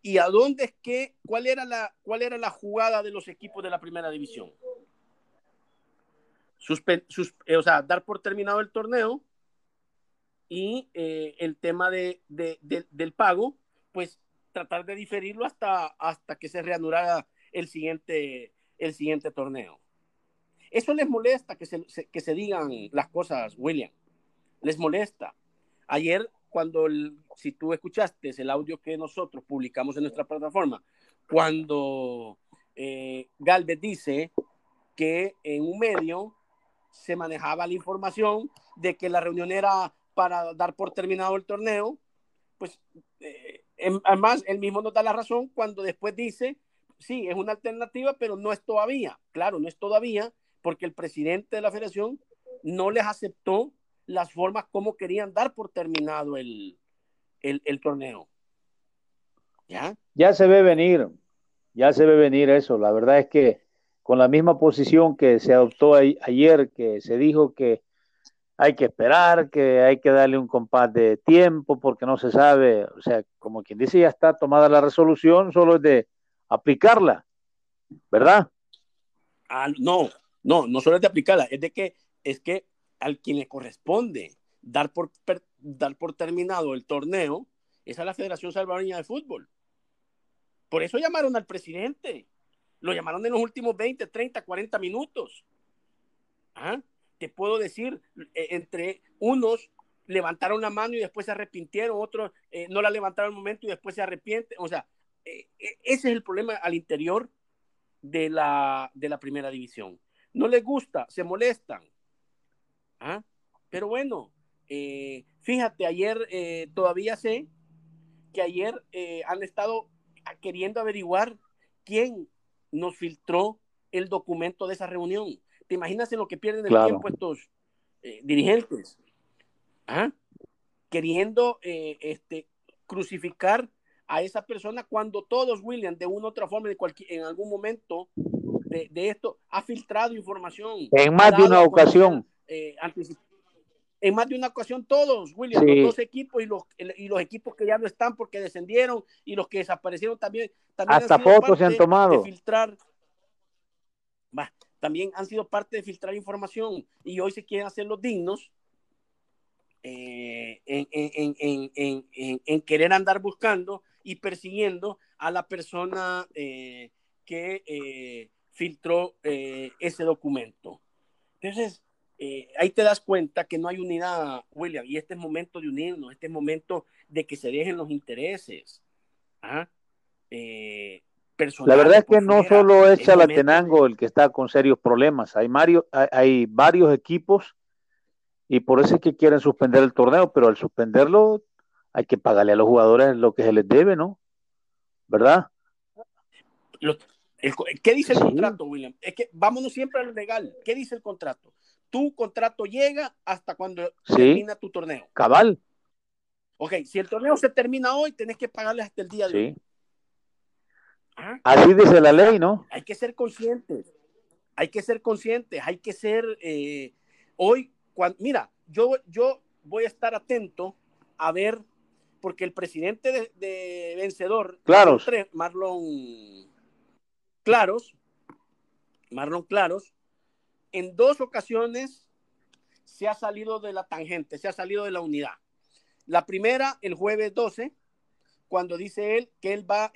y, a dónde es que, cuál era, la, cuál era la jugada de los equipos de la primera división? Eh, o sea, dar por terminado el torneo y eh, el tema de, del pago, pues tratar de diferirlo hasta, hasta que se reanudara el siguiente, el siguiente torneo. Eso les molesta que se, que se digan las cosas, William. Les molesta. Ayer, cuando, si tú escuchaste el audio que nosotros publicamos en nuestra plataforma, cuando eh, Galvez dice que en un medio se manejaba la información de que la reunión era para dar por terminado el torneo, pues eh, Además, él mismo nos da la razón cuando después dice, sí, es una alternativa, pero no es todavía. Claro, no es todavía porque el presidente de la federación no les aceptó las formas como querían dar por terminado el, torneo. ¿Ya? Ya se ve venir, ya se ve venir eso. La verdad es que con la misma posición que se adoptó ayer, que se dijo que hay que esperar, que hay que darle un compás de tiempo porque no se sabe, o sea, como quien dice, ya está tomada la resolución, solo es de aplicarla, ¿verdad? Ah, no, no, no solo es de aplicarla, es de que es que al quien le corresponde dar por, dar por terminado el torneo es a la Federación Salvadoreña de Fútbol. Por eso llamaron al presidente. Lo llamaron en los últimos 20, 30, 40 minutos. ¿Ah? Te puedo decir, eh, entre unos levantaron la mano y después se arrepintieron, otros eh, no la levantaron un momento y después se arrepienten. O sea, eh, ese es el problema al interior de la, de la primera división. No les gusta, se molestan. ¿Ah? Pero bueno, fíjate, ayer todavía sé que ayer han estado queriendo averiguar quién nos filtró el documento de esa reunión. ¿Te imaginas en lo que pierden el tiempo estos eh, dirigentes? ¿Ah? Queriendo eh, este, crucificar a esa persona cuando todos, William, de una u otra forma, en algún momento de, esto, ha filtrado información. En más de una ocasión. Eh, en más de una ocasión todos, William, los dos equipos y los, y los equipos que ya no están porque descendieron y los que desaparecieron también. también Hasta fotos se han tomado. De filtrar, también han sido parte de filtrar información y hoy se quieren hacer los dignos eh, en, querer andar buscando y persiguiendo a la persona eh, que eh, filtró ese documento. Entonces, ahí te das cuenta que no hay unidad, William, y este es momento de unirnos, este es momento de que se dejen los intereses. ¿ah? La verdad es que no solo es Chalatenango el que está con serios problemas, hay, Mario, hay, varios equipos y por eso es que quieren suspender el torneo, pero al suspenderlo hay que pagarle a los jugadores lo que se les debe, ¿no? ¿Verdad? ¿Qué dice el contrato, William? Es que vámonos siempre a lo legal. ¿Qué dice el contrato? tu contrato llega hasta cuando termina tu torneo. Cabal. Ok, si el torneo se termina hoy, tenés que pagarle hasta el día de hoy. Así dice la ley, ¿no? Hay que ser conscientes. Hay que ser conscientes. Hay que ser. Eh, hoy, cuando, mira, yo, yo voy a estar atento a ver, porque el presidente de, vencedor, Claros. Marlon Claros, Marlon Claros, en dos ocasiones se ha salido de la tangente, se ha salido de la unidad. La primera, el jueves 12, cuando dice él que él va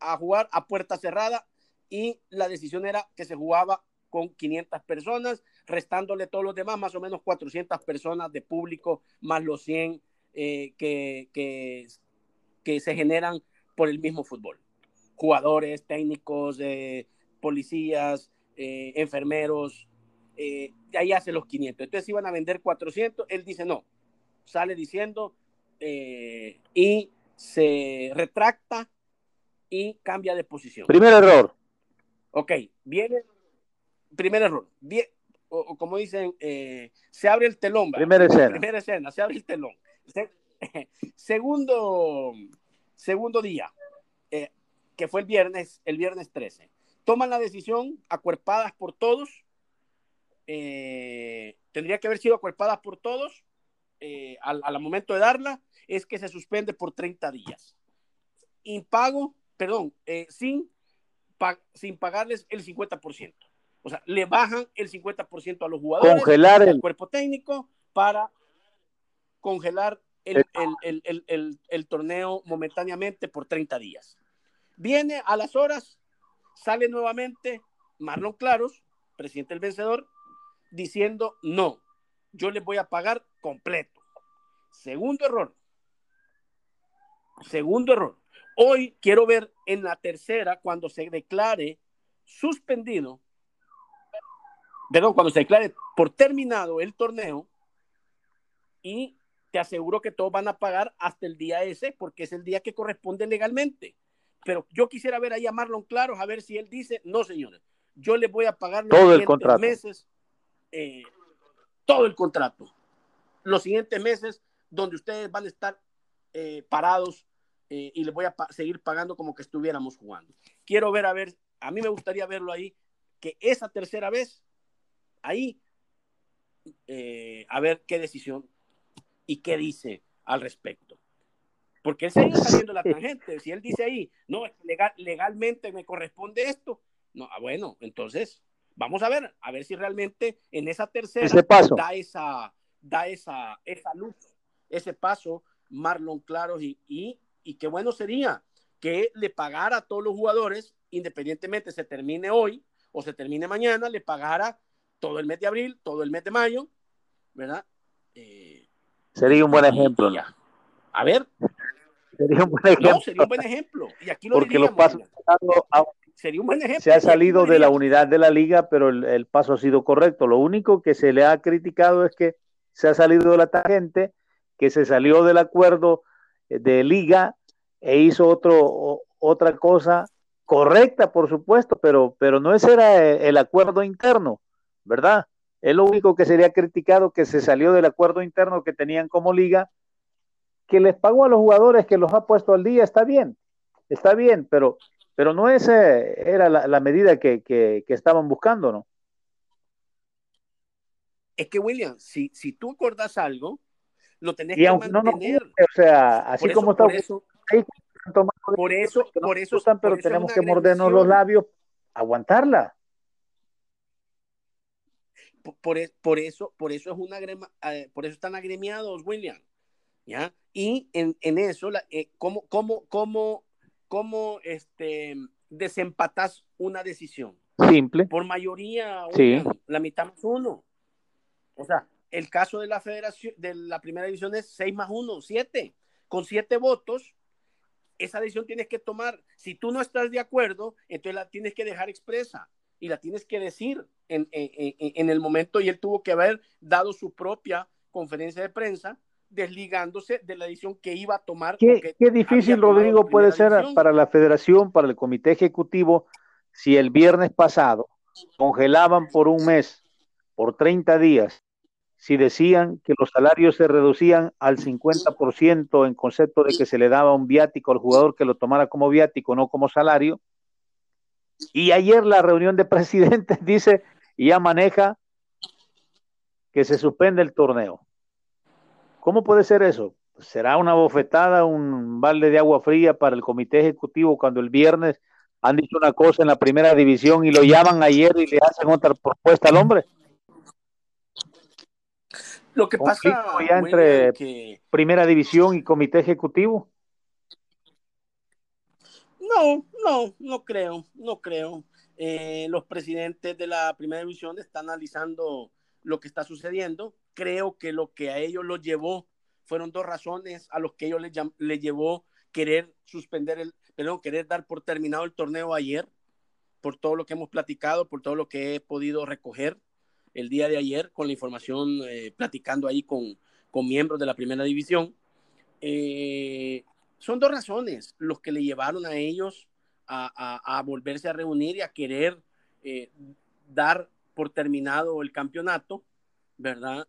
a jugar a puerta cerrada y la decisión era que se jugaba con 500 personas, restándole todos los demás, más o menos 400 personas de público, más los 100 eh, que, que, se generan por el mismo fútbol. Jugadores, técnicos, eh, policías, eh, enfermeros, eh, ahí hace los 500. Entonces iban a vender 400, él dice no, sale diciendo y se retracta y cambia de posición. Primer error. Ok, viene, primer error. Bien, o, como dicen, eh, se abre el telón. Primera escena. Primera escena, se abre el telón. (laughs) segundo, segundo día, eh, que fue el viernes, el viernes 13. Toman la decisión, acuerpadas por todos, eh, tendría que haber sido acuerpada por todos eh, al, momento de darla, es que se suspende por 30 días. Impago, perdón, eh, sin, sin pagarles el 50%. O sea, le bajan el 50% a los jugadores, congelar el cuerpo técnico para congelar el, el, torneo momentáneamente por 30 días. Viene a las horas, sale nuevamente Marlon Claros, presidente del vencedor, diciendo no, yo les voy a pagar completo. Segundo error. Segundo error. Hoy quiero ver en la tercera, cuando se declare suspendido, perdón, cuando se declare por terminado el torneo, y te aseguro que todos van a pagar hasta el día ese, porque es el día que corresponde legalmente. Pero yo quisiera ver ahí a Marlon Claros, a ver si él dice, no, señores, yo les voy a pagar los Todo el meses eh, todo el contrato. Los siguientes meses donde ustedes van a estar eh, parados eh, y les voy a seguir pagando como que estuviéramos jugando. Quiero ver, a ver, a mí me gustaría verlo ahí, que esa tercera vez, ahí, a ver qué decisión y qué dice al respecto. Porque él se está saliendo la tangente. Si él dice ahí, no, legal, legalmente me corresponde esto, no, ah, bueno, entonces Vamos a ver, a ver si realmente en esa tercera da esa, da esa, esa luz, ese paso, Marlon Claros y, y, qué bueno sería, que le pagara a todos los jugadores, independientemente se termine hoy o se termine mañana, le pagara todo el mes de abril, todo el mes de mayo, ¿verdad? Eh, sería un buen ejemplo. A ver. Sería un buen ejemplo. No, sería un buen ejemplo. Y aquí lo Porque los pasos sería un buen ejemplo. Se ha salido de la unidad de la liga, pero el, paso ha sido correcto. Lo único que se le ha criticado es que se ha salido de la tangente, que se salió del acuerdo eh, de liga e hizo otro, otra cosa correcta, por supuesto, pero, pero no ese era el acuerdo interno, ¿verdad? Es lo único que sería criticado, que se salió del acuerdo interno que tenían como liga, que les pagó a los jugadores, que los ha puesto al día, está bien, está bien, pero, pero no esa era la, medida que, que, estaban buscando, ¿no? Es que, William, si, si tú acordas algo, lo tenés que mantener. o sea, así como está por eso, por eso, pero tenemos que mordernos los labios, aguantarla. Por, e, por, eso, por eso es una eh, por eso están agremiados, William. ¿Ya? Y en, en eso, la, eh, ¿cómo, cómo, cómo, cómo este, desempatas una decisión? Simple. Por mayoría, sí. la mitad más uno. O sea, el caso de la federación, de la primera división es 6 más 1, 7. Con 7 votos, esa decisión tienes que tomar. Si tú no estás de acuerdo, entonces la tienes que dejar expresa y la tienes que decir en, el momento y él tuvo que haber dado su propia conferencia de prensa desligándose de la decisión que iba a tomar. Qué, difícil, Rodrigo, puede ser para la federación, para el comité ejecutivo, si el viernes pasado congelaban por un mes, por 30 días, si decían que los salarios se reducían al 50% en concepto de que se le daba un viático al jugador que lo tomara como viático, no como salario. Y ayer la reunión de (laughs) presidentes dice, y ya maneja que se suspende el torneo. ¿Cómo puede ser eso? ¿Será una bofetada, un balde de agua fría para el comité ejecutivo cuando el viernes han dicho una cosa en la primera división y lo llaman ayer y le hacen otra propuesta al hombre? Lo que pasa ya entre primera división y comité ejecutivo. No, no, no creo, no creo. Eh, los presidentes de la primera división están analizando lo que está sucediendo. Creo que lo que a ellos los llevó fueron dos razones a los que ellos les, llevó querer suspender el, perdón, querer dar por terminado el torneo ayer, por todo lo que hemos platicado, por todo lo que he podido recoger el día de ayer con la información, eh, platicando ahí con, con, miembros de la primera división. Eh, son dos razones los que le llevaron a ellos a, a, volverse a reunir y a querer eh, dar por terminado el campeonato, ¿verdad?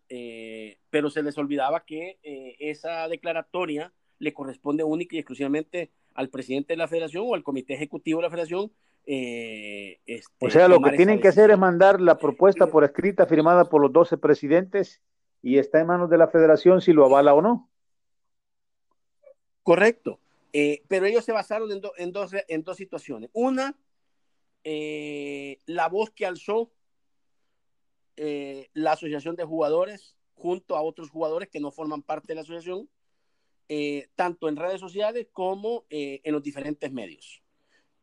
pero se les olvidaba que esa declaratoria le corresponde única y exclusivamente al presidente de la federación o al comité ejecutivo de la federación eh, este, o sea, lo que tienen que hacer es mandar la propuesta por escrita firmada por los 12 presidentes y está en manos de la federación si lo avala o no. Correcto. Eh, pero ellos se basaron en, en, dos, en dos situaciones. Una, eh, la voz que alzó la asociación de jugadores junto a otros jugadores que no forman parte de la asociación, tanto en redes sociales como en los diferentes medios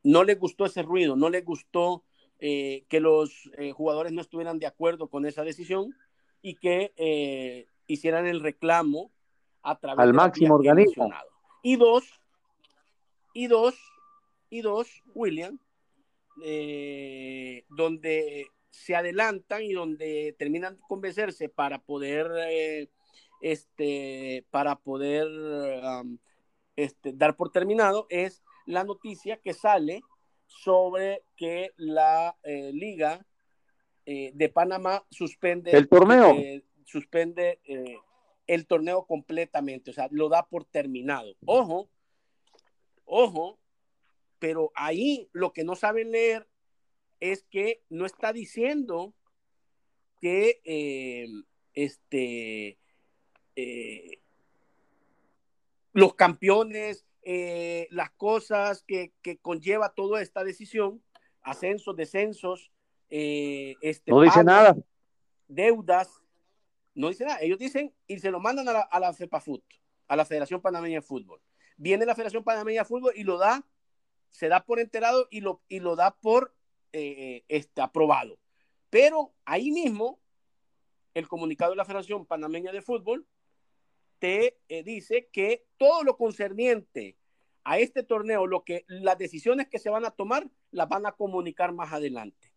no les gustó ese ruido, no les gustó eh, que los eh, jugadores no estuvieran de acuerdo con esa decisión y que eh, hicieran el reclamo a través al máximo organismo. Y dos, y dos, y dos, William, donde se adelantan y donde terminan de convencerse para poder, este, para poder este, dar por terminado es la noticia que sale sobre que la eh, Liga eh, de Panamá suspende el torneo. Eh, suspende el torneo completamente, o sea, lo da por terminado. Ojo, ojo, pero ahí lo que no saben leer es que no está diciendo que este los campeones eh, las cosas que, conlleva toda esta decisión, ascensos, descensos, eh, este, no dice nada. Deudas, no dice nada. Ellos dicen y se lo mandan a la, a la FEPAFUT, a la Federación Panameña de Fútbol. Viene la Federación Panameña de Fútbol y lo da se da por enterado y lo, y lo da por eh, este, aprobado. Pero ahí mismo, el comunicado de la Federación Panameña de Fútbol te eh, dice que todo lo concerniente a este torneo, lo que las decisiones que se van a tomar, las van a comunicar más adelante.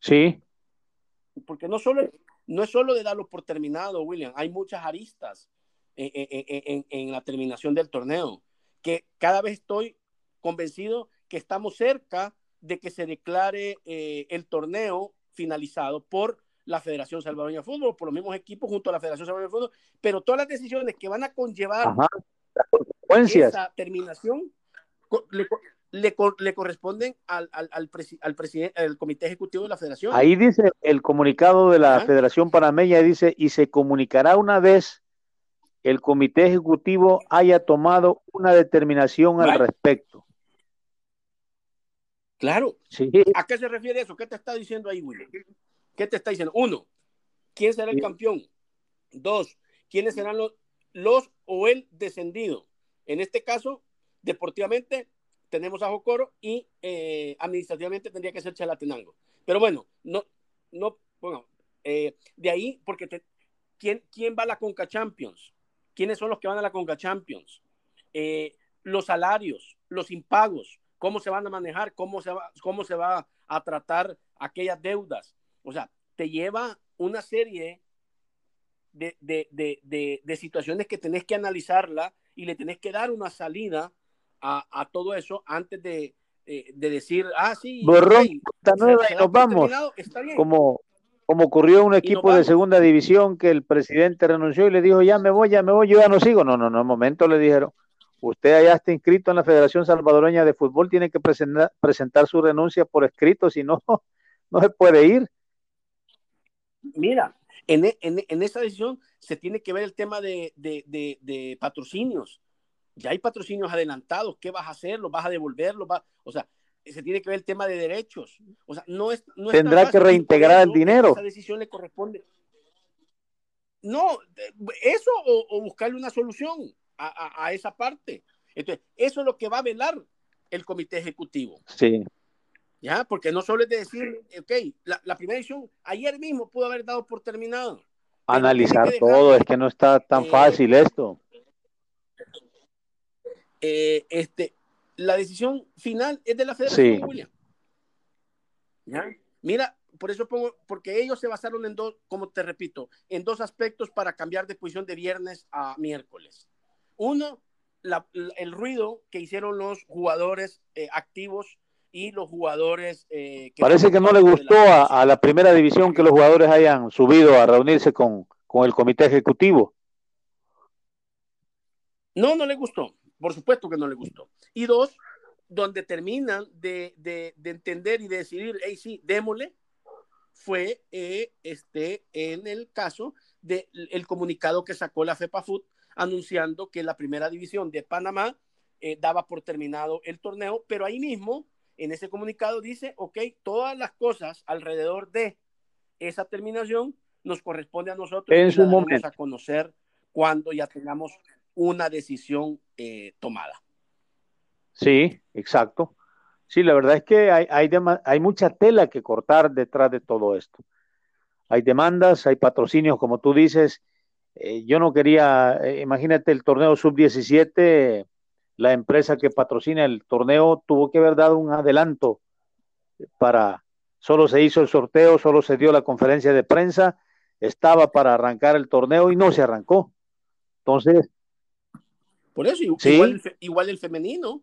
Sí. Porque no solo no es solo de darlo por terminado, William, hay muchas aristas en, la terminación del torneo, que cada vez estoy convencido que estamos cerca de que se declare eh, el torneo finalizado por la Federación Salvadoreña de Fútbol, por los mismos equipos junto a la Federación Salvadoreña de Fútbol, pero todas las decisiones que van a conllevar esa terminación le, le, corresponden al, al, al, al presidente, al comité ejecutivo de la federación. Ahí dice el comunicado de la Federación Panameña, dice, y se comunicará una vez el comité ejecutivo haya tomado una determinación al respecto. Claro. ¿A qué se refiere eso? ¿Qué te está diciendo ahí, William? ¿Qué te está diciendo? Uno, ¿quién será el campeón? Dos, ¿quiénes serán los, los o el descendido? En este caso, deportivamente, tenemos a Jocoro y eh, administrativamente tendría que ser Chalatenango. Pero bueno, no, no, bueno, eh, de ahí, porque ¿quién, ¿quién va a la Conca Champions? ¿Quiénes son los que van a la Conca Champions? Eh, los salarios, los impagos, cómo se van a manejar, cómo se va, cómo se va a tratar aquellas deudas. O sea, te lleva una serie de, de, de, de situaciones que tenés que analizarla y le tenés que dar una salida a, todo eso antes de, decir, ah, sí. Borrón, nueva y nos vamos. Como, como ocurrió en un equipo de segunda división que el presidente renunció y le dijo, ya me voy, ya me voy, yo ya no sigo. No, no, no, en momento le dijeron, usted allá está inscrito en la Federación Salvadoreña de Fútbol, tiene que presentar, presentar su renuncia por escrito, si no, (laughs) no se puede ir. Mira, en, en, esa decisión se tiene que ver el tema de, de patrocinios ya hay patrocinios adelantados, ¿qué vas a hacer? ¿Los vas a devolver? O sea, se tiene que ver el tema de derechos. O sea, no es... Tendrá que reintegrar el dinero. Esa decisión le corresponde. No, eso o, buscarle una solución a, esa parte. Entonces, eso es lo que va a velar el comité ejecutivo. Sí. ¿Ya? Porque no solo es de decir, ok, la, primera edición ayer mismo pudo haber dado por terminado. Analizar todo, es que no está tan eh, fácil esto. Eh, este, la decisión final es de la Federación William. Mira, por eso pongo, porque ellos se basaron en dos, como te repito, en dos aspectos para cambiar de posición de viernes a miércoles. Uno, el ruido que hicieron los jugadores eh, activos y los jugadores. Eh, Parece que no le gustó a, la primera división que los jugadores hayan subido a reunirse con, con el comité ejecutivo. No, no le gustó. Por supuesto que no le gustó. Y dos, donde terminan de, entender y de decidir, hey, sí, démosle, fue eh, este, en el caso del comunicado que sacó la FEPAFUT anunciando que la primera división de Panamá eh, daba por terminado el torneo, pero ahí mismo, en ese comunicado dice, ok, todas las cosas alrededor de esa terminación nos corresponde a nosotros en su momento. a conocer cuando ya tengamos una decisión eh, tomada. Sí, exacto. Sí, la verdad es que hay, hay, hay, mucha tela que cortar detrás de todo esto. Hay demandas, hay patrocinios, como tú dices. Eh, yo no quería, eh, imagínate el torneo sub-17, la empresa que patrocina el torneo tuvo que haber dado un adelanto para, solo se hizo el sorteo, solo se dio la conferencia de prensa, estaba para arrancar el torneo y no se arrancó. Entonces, por eso, igual, igual, el femenino.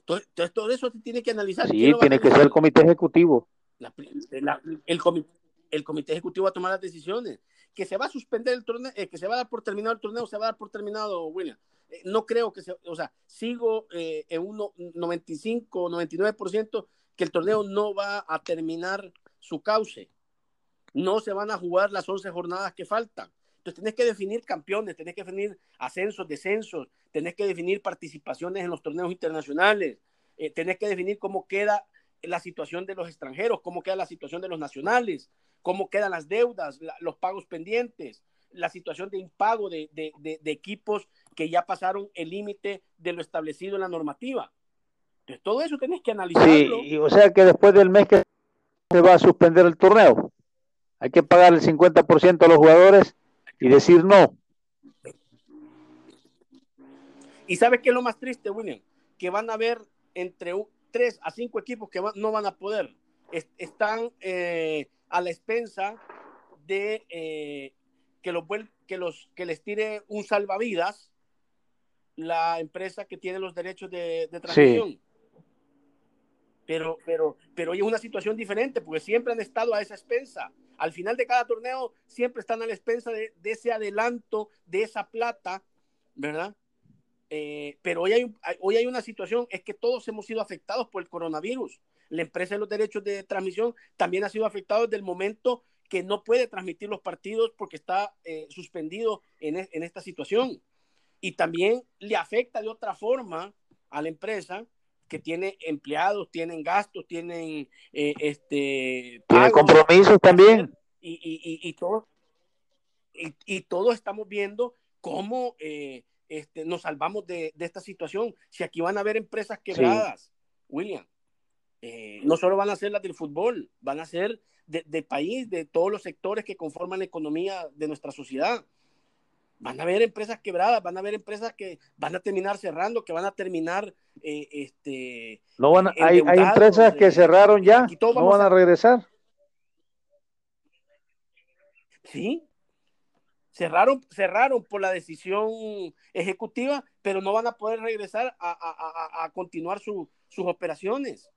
Entonces, todo eso se tiene que analizar. Sí, tiene que ser el comité ejecutivo. el, comité, el comité ejecutivo va a tomar las decisiones. Que se va a suspender el torneo, eh, que se va a dar por terminado el torneo, se va a dar por terminado, William. Eh, no creo que se, o sea, sigo eh, en un 95, 99% que el torneo no va a terminar su cauce. No se van a jugar las 11 jornadas que faltan. Entonces tenés que definir campeones, tenés que definir ascensos, descensos, tenés que definir participaciones en los torneos internacionales, eh, tenés que definir cómo queda la situación de los extranjeros, cómo queda la situación de los nacionales, cómo quedan las deudas, los pagos pendientes, la situación de impago de, equipos que ya pasaron el límite de lo establecido en la normativa. Entonces, todo eso tenés que analizarlo. Sí, o sea que después del mes que se va a suspender el torneo, hay que pagar el 50% a los jugadores y decir no. ¿Y sabes qué es lo más triste, William? Que van a haber entre tres a cinco equipos que no van a poder. están eh, a la expensa de eh, que, los, que, los, que les tire un salvavidas la empresa que tiene los derechos de, transmisión. Pero, pero, pero hoy es una situación diferente porque siempre han estado a esa expensa. Al final de cada torneo siempre están a la expensa de, ese adelanto, de esa plata, ¿verdad? Eh, pero hoy hay, hoy hay una situación, es que todos hemos sido afectados por el coronavirus. La empresa de los derechos de transmisión también ha sido afectada desde el momento que no puede transmitir los partidos porque está eh, suspendido en, en, esta situación. Y también le afecta de otra forma a la empresa que tiene empleados, tienen gastos, tienen eh, este tiene compromisos también. Y, y, y, todo, y, todos estamos viendo cómo eh, este, nos salvamos de, de, esta situación. Si aquí van a haber empresas quebradas, William, no solo van a ser las del fútbol, van a ser de, país, de todos los sectores que conforman la economía de nuestra sociedad. Van a haber empresas quebradas, van a haber empresas que van a terminar cerrando, que van a terminar, eh, este... No van hay, hay, empresas que eh, cerraron ya, no van a, regresar. Sí, cerraron, cerraron por la decisión ejecutiva, pero no van a poder regresar a, continuar sus operaciones.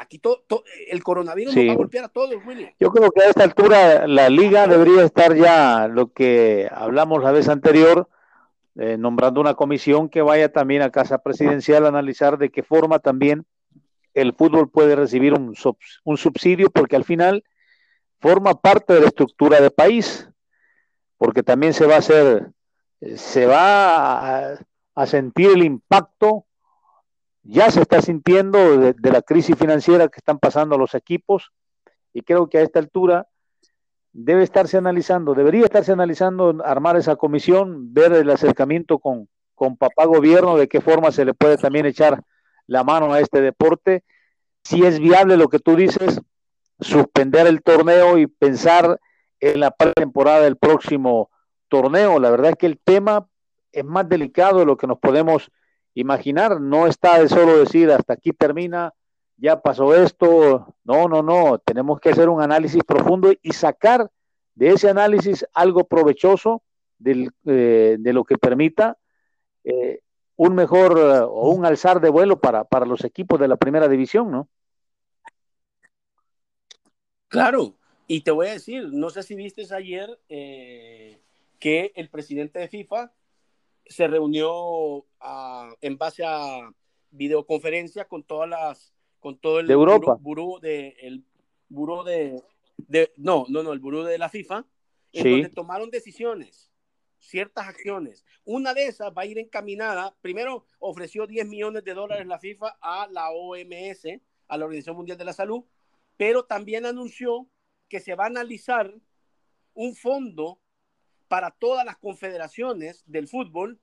Aquí todo, el coronavirus va a golpear a todos, William. Yo creo que a esta altura la liga debería estar ya lo que hablamos la vez anterior, eh, nombrando una comisión que vaya también a casa presidencial a analizar de qué forma también el fútbol puede recibir un, un subsidio, porque al final forma parte de la estructura del país, porque también se va a hacer, eh, se va a sentir el impacto ya se está sintiendo de, la crisis financiera que están pasando los equipos y creo que a esta altura debe estarse analizando, debería estarse analizando armar esa comisión, ver el acercamiento con, con papá gobierno, de qué forma se le puede también echar la mano a este deporte, si es viable lo que tú dices, suspender el torneo y pensar en la pretemporada del próximo torneo. La verdad es que el tema es más delicado de lo que nos podemos imaginar, no está de solo decir hasta aquí termina, ya pasó esto, no, no, no, tenemos que hacer un análisis profundo y sacar de ese análisis algo provechoso del, eh, de lo que permita eh, un mejor eh, o un alzar de vuelo para, para los equipos de la primera división, ¿no? Claro, y te voy a decir, no sé si viste ayer que el presidente de FIFA se reunió en base a videoconferencia con todas las, con todo el de Europa. Buró, de, el buró de, de, no, no, no, el buró de la FIFA, en donde tomaron decisiones, ciertas acciones. Una de esas va a ir encaminada, primero ofreció 10 millones de dólares la FIFA a la OMS, a la Organización Mundial de la Salud, pero también anunció que se va a analizar un fondo para todas las confederaciones del fútbol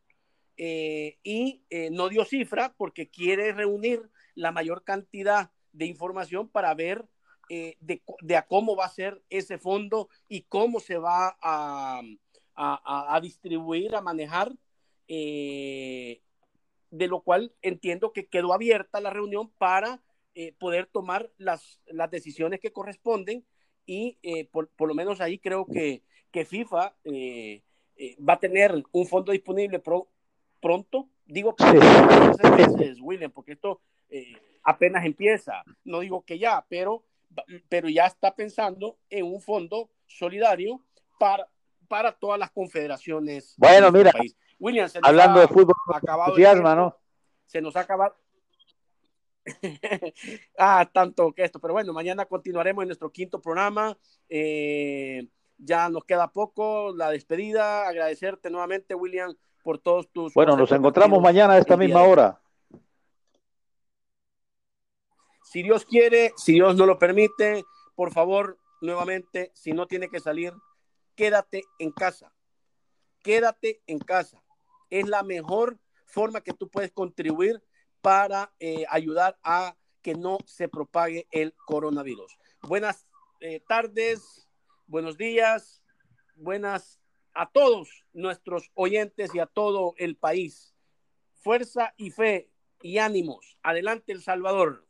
eh, y eh, no dio cifra porque quiere reunir la mayor cantidad de información para ver eh, de, a cómo va a ser ese fondo y cómo se va a, a, distribuir, a manejar, de lo cual entiendo que quedó abierta la reunión para poder tomar las, las decisiones que corresponden y por, por, lo menos ahí creo que que FIFA eh, eh, va a tener un fondo disponible pronto. Digo meses, William, porque esto eh, apenas empieza. No digo que ya, pero, pero ya está pensando en un fondo solidario para, para todas las confederaciones. Bueno, mira, William, hablando de fútbol, acabado ¿no? Se nos ha acabado. (laughs) ah, tanto que esto, pero bueno, mañana continuaremos en nuestro quinto programa. Eh, ya nos queda poco, la despedida, agradecerte nuevamente, William, por todos tus... Bueno, nos encontramos mañana a esta misma hora. Si Dios quiere, si Dios no lo permite, por favor, nuevamente, si no tiene que salir, quédate en casa. Quédate en casa. es la mejor forma que tú puedes contribuir para eh, ayudar a que no se propague el coronavirus. Buenas eh, tardes, buenos días, buenas a todos nuestros oyentes y a todo el país. Fuerza y fe y ánimos. Adelante El Salvador.